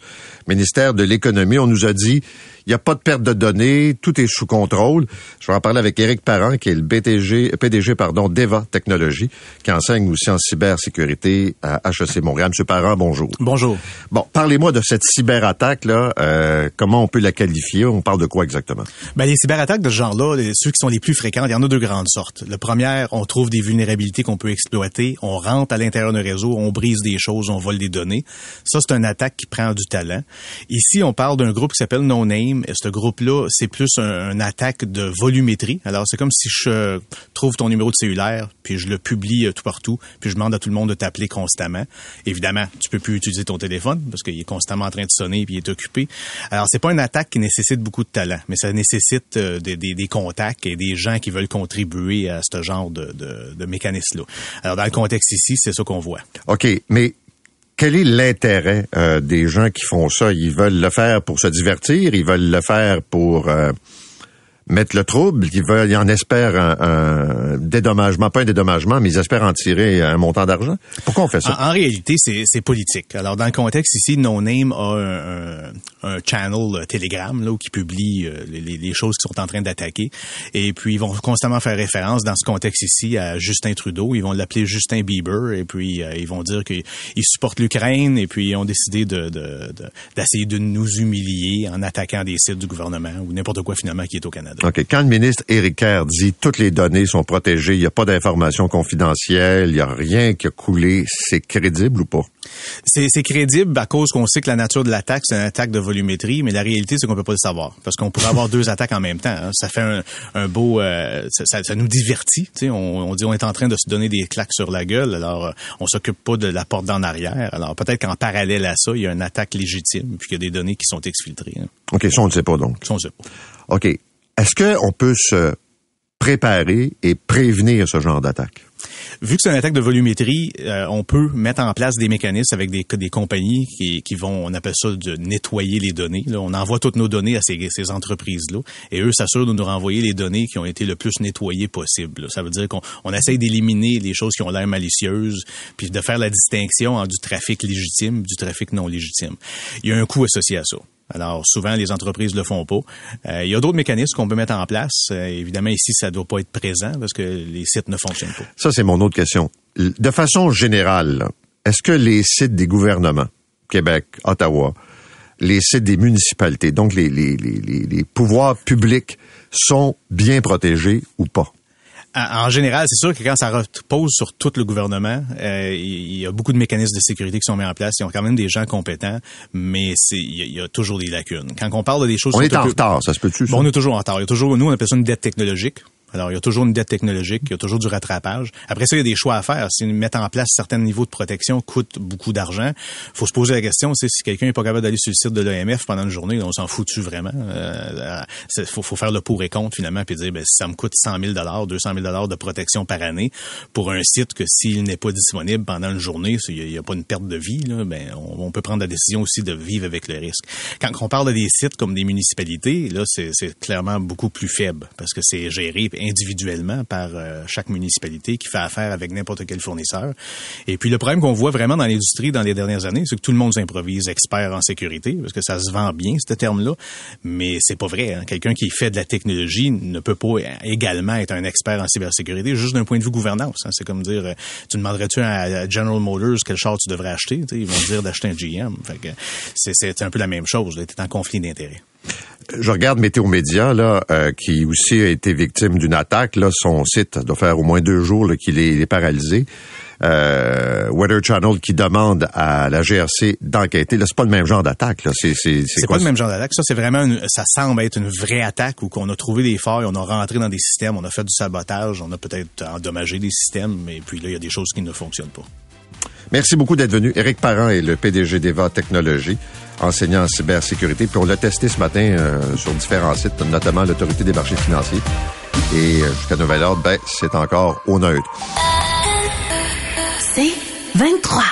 Ministère de l'économie, on nous a dit Il n'y a pas de perte de données, tout est sous contrôle. Je vais en parler avec Éric Parent, qui est le BTG, PDG pardon, d'Eva Technologies, qui enseigne aussi en cybersécurité à HEC Montréal. Monsieur Parent, bonjour. Bonjour. Bon, parlez-moi de cette cyberattaque-là. Euh, comment on peut la qualifier? On parle de quoi exactement? Ben, les cyberattaques de ce genre-là, ceux qui sont les plus fréquents, il y en a deux grandes sortes. La première, on trouve des vulnérabilités qu'on peut exploiter, on rentre à l'intérieur d'un réseau, on brise des choses, on vole des données. Ça, c'est une attaque qui prend du talent. Ici, on parle d'un groupe qui s'appelle No Name. Et ce groupe-là, c'est plus un, une attaque de volumétrie. Alors, c'est comme si je trouve ton numéro de cellulaire, puis je le publie euh, tout partout, puis je demande à tout le monde de t'appeler constamment. Évidemment, tu peux plus utiliser ton téléphone parce qu'il est constamment en train de sonner puis il est occupé. Alors, c'est pas une attaque qui nécessite beaucoup de talent, mais ça nécessite euh, des, contacts et des gens qui veulent contribuer à ce genre de mécanisme-là. Alors, dans le contexte ici, c'est ça qu'on voit. OK, mais quel est l'intérêt euh, des gens qui font ça? Ils veulent le faire pour se divertir, ils veulent le faire pour euh, mettre le trouble, ils veulent, ils en espèrent un, un, dédommagement, pas un dédommagement, mais ils espèrent en tirer un montant d'argent. Pourquoi on fait ça? En, réalité, c'est politique. Alors, dans le contexte ici, No Name a un, un, channel Telegram là, où qui publie euh, les, les, choses qui sont en train d'attaquer. Et puis, ils vont constamment faire référence dans ce contexte ici à Justin Trudeau. Ils vont l'appeler Justin Bieber. Et puis, euh, ils vont dire qu'ils supportent l'Ukraine. Et puis, ils ont décidé de, d'essayer de, de nous humilier en attaquant des sites du gouvernement ou n'importe quoi finalement qui est au Canada. OK. Quand le ministre Éric Kerr dit toutes les données sont protégées, il n'y a pas d'informations confidentielles, il n'y a rien qui a coulé, c'est crédible ou pas? C'est crédible à cause qu'on sait que la nature de l'attaque, c'est une attaque de volumétrie, mais la réalité, c'est qu'on peut pas le savoir. Parce qu'on pourrait avoir [laughs] deux attaques en même temps. Hein. Ça fait un, un beau... Euh, ça, ça, nous divertit. On, on dit on est en train de se donner des claques sur la gueule, alors euh, on s'occupe pas de la porte d'en arrière. Alors peut-être qu'en parallèle à ça, il y a une attaque légitime, puis qu'il y a des données qui sont exfiltrées. Hein. OK, ça, on ne sait pas donc. Ça, on ne sait pas. OK. Est-ce qu'on peut se préparer et prévenir ce genre d'attaque? Vu que c'est une attaque de volumétrie, euh, on peut mettre en place des mécanismes avec des, des compagnies qui, qui, vont, on appelle ça de nettoyer les données. On envoie toutes nos données à ces, ces entreprises-là et eux s'assurent de nous renvoyer les données qui ont été le plus nettoyées possible. Là. Ça veut dire qu'on on essaye d'éliminer les choses qui ont l'air malicieuses, puis de faire la distinction entre du trafic légitime du trafic non légitime. Il y a un coût associé à ça. Alors souvent les entreprises le font pas. Euh, il y a d'autres mécanismes qu'on peut mettre en place. Euh, évidemment ici ça doit pas être présent parce que les sites ne fonctionnent pas. Ça c'est mon autre question. De façon générale, est-ce que les sites des gouvernements, Québec, Ottawa, les sites des municipalités, donc les, les, les pouvoirs publics sont bien protégés ou pas? En général, c'est sûr que quand ça repose sur tout le gouvernement, euh, il y a beaucoup de mécanismes de sécurité qui sont mis en place. Ils ont quand même des gens compétents, mais c'est il y, a toujours des lacunes. Quand on parle des choses... On est en retard, ça se peut-tu? Bon, on est toujours en retard. Il y a toujours, nous, on appelle ça une dette technologique. Alors, il y a toujours une dette technologique, il y a toujours du rattrapage. Après ça, il y a des choix à faire. Si mettre en place certains niveaux de protection coûte beaucoup d'argent, faut se poser la question, c'est si quelqu'un n'est pas capable d'aller sur le site de l'OMF pendant une journée, on s'en fout-tu vraiment? Euh, faut, faire le pour et contre, finalement, puis dire, ben, si ça me coûte 100 000 200 000 de protection par année pour un site que s'il n'est pas disponible pendant une journée, il n'y a, pas une perte de vie, là, ben, on, peut prendre la décision aussi de vivre avec le risque. Quand on parle des sites comme des municipalités, là, c'est clairement beaucoup plus faible parce que c'est géré individuellement par euh, chaque municipalité qui fait affaire avec n'importe quel fournisseur. Et puis le problème qu'on voit vraiment dans l'industrie dans les dernières années, c'est que tout le monde s'improvise expert en sécurité parce que ça se vend bien ce terme-là, mais c'est pas vrai. Hein. Quelqu'un qui fait de la technologie ne peut pas également être un expert en cybersécurité juste d'un point de vue gouvernance. Hein. C'est comme dire, euh, tu demanderais-tu à General Motors quel char tu devrais acheter Ils vont dire d'acheter un GM. c'est un peu la même chose. Tu es en conflit d'intérêts je regarde Météo Média, là, euh, qui aussi a été victime d'une attaque. Là, son site doit faire au moins deux jours qu'il est, est, paralysé. Euh, Weather Channel qui demande à la GRC d'enquêter. Là, c'est pas le même genre d'attaque. Là, c'est c'est c'est pas le même genre d'attaque. Ça, c'est vraiment, une, ça semble être une vraie attaque où qu'on a trouvé des failles, on a rentré dans des systèmes, on a fait du sabotage, on a peut-être endommagé des systèmes, mais puis là, il y a des choses qui ne fonctionnent pas. Merci beaucoup d'être venu. Éric Parent est le PDG d'Eva Technologies, enseignant en cybersécurité. Puis on l'a testé ce matin euh, sur différents sites, notamment l'Autorité des marchés financiers. Et euh, jusqu'à nouvel ordre, ben, c'est encore au neutre. C'est 23.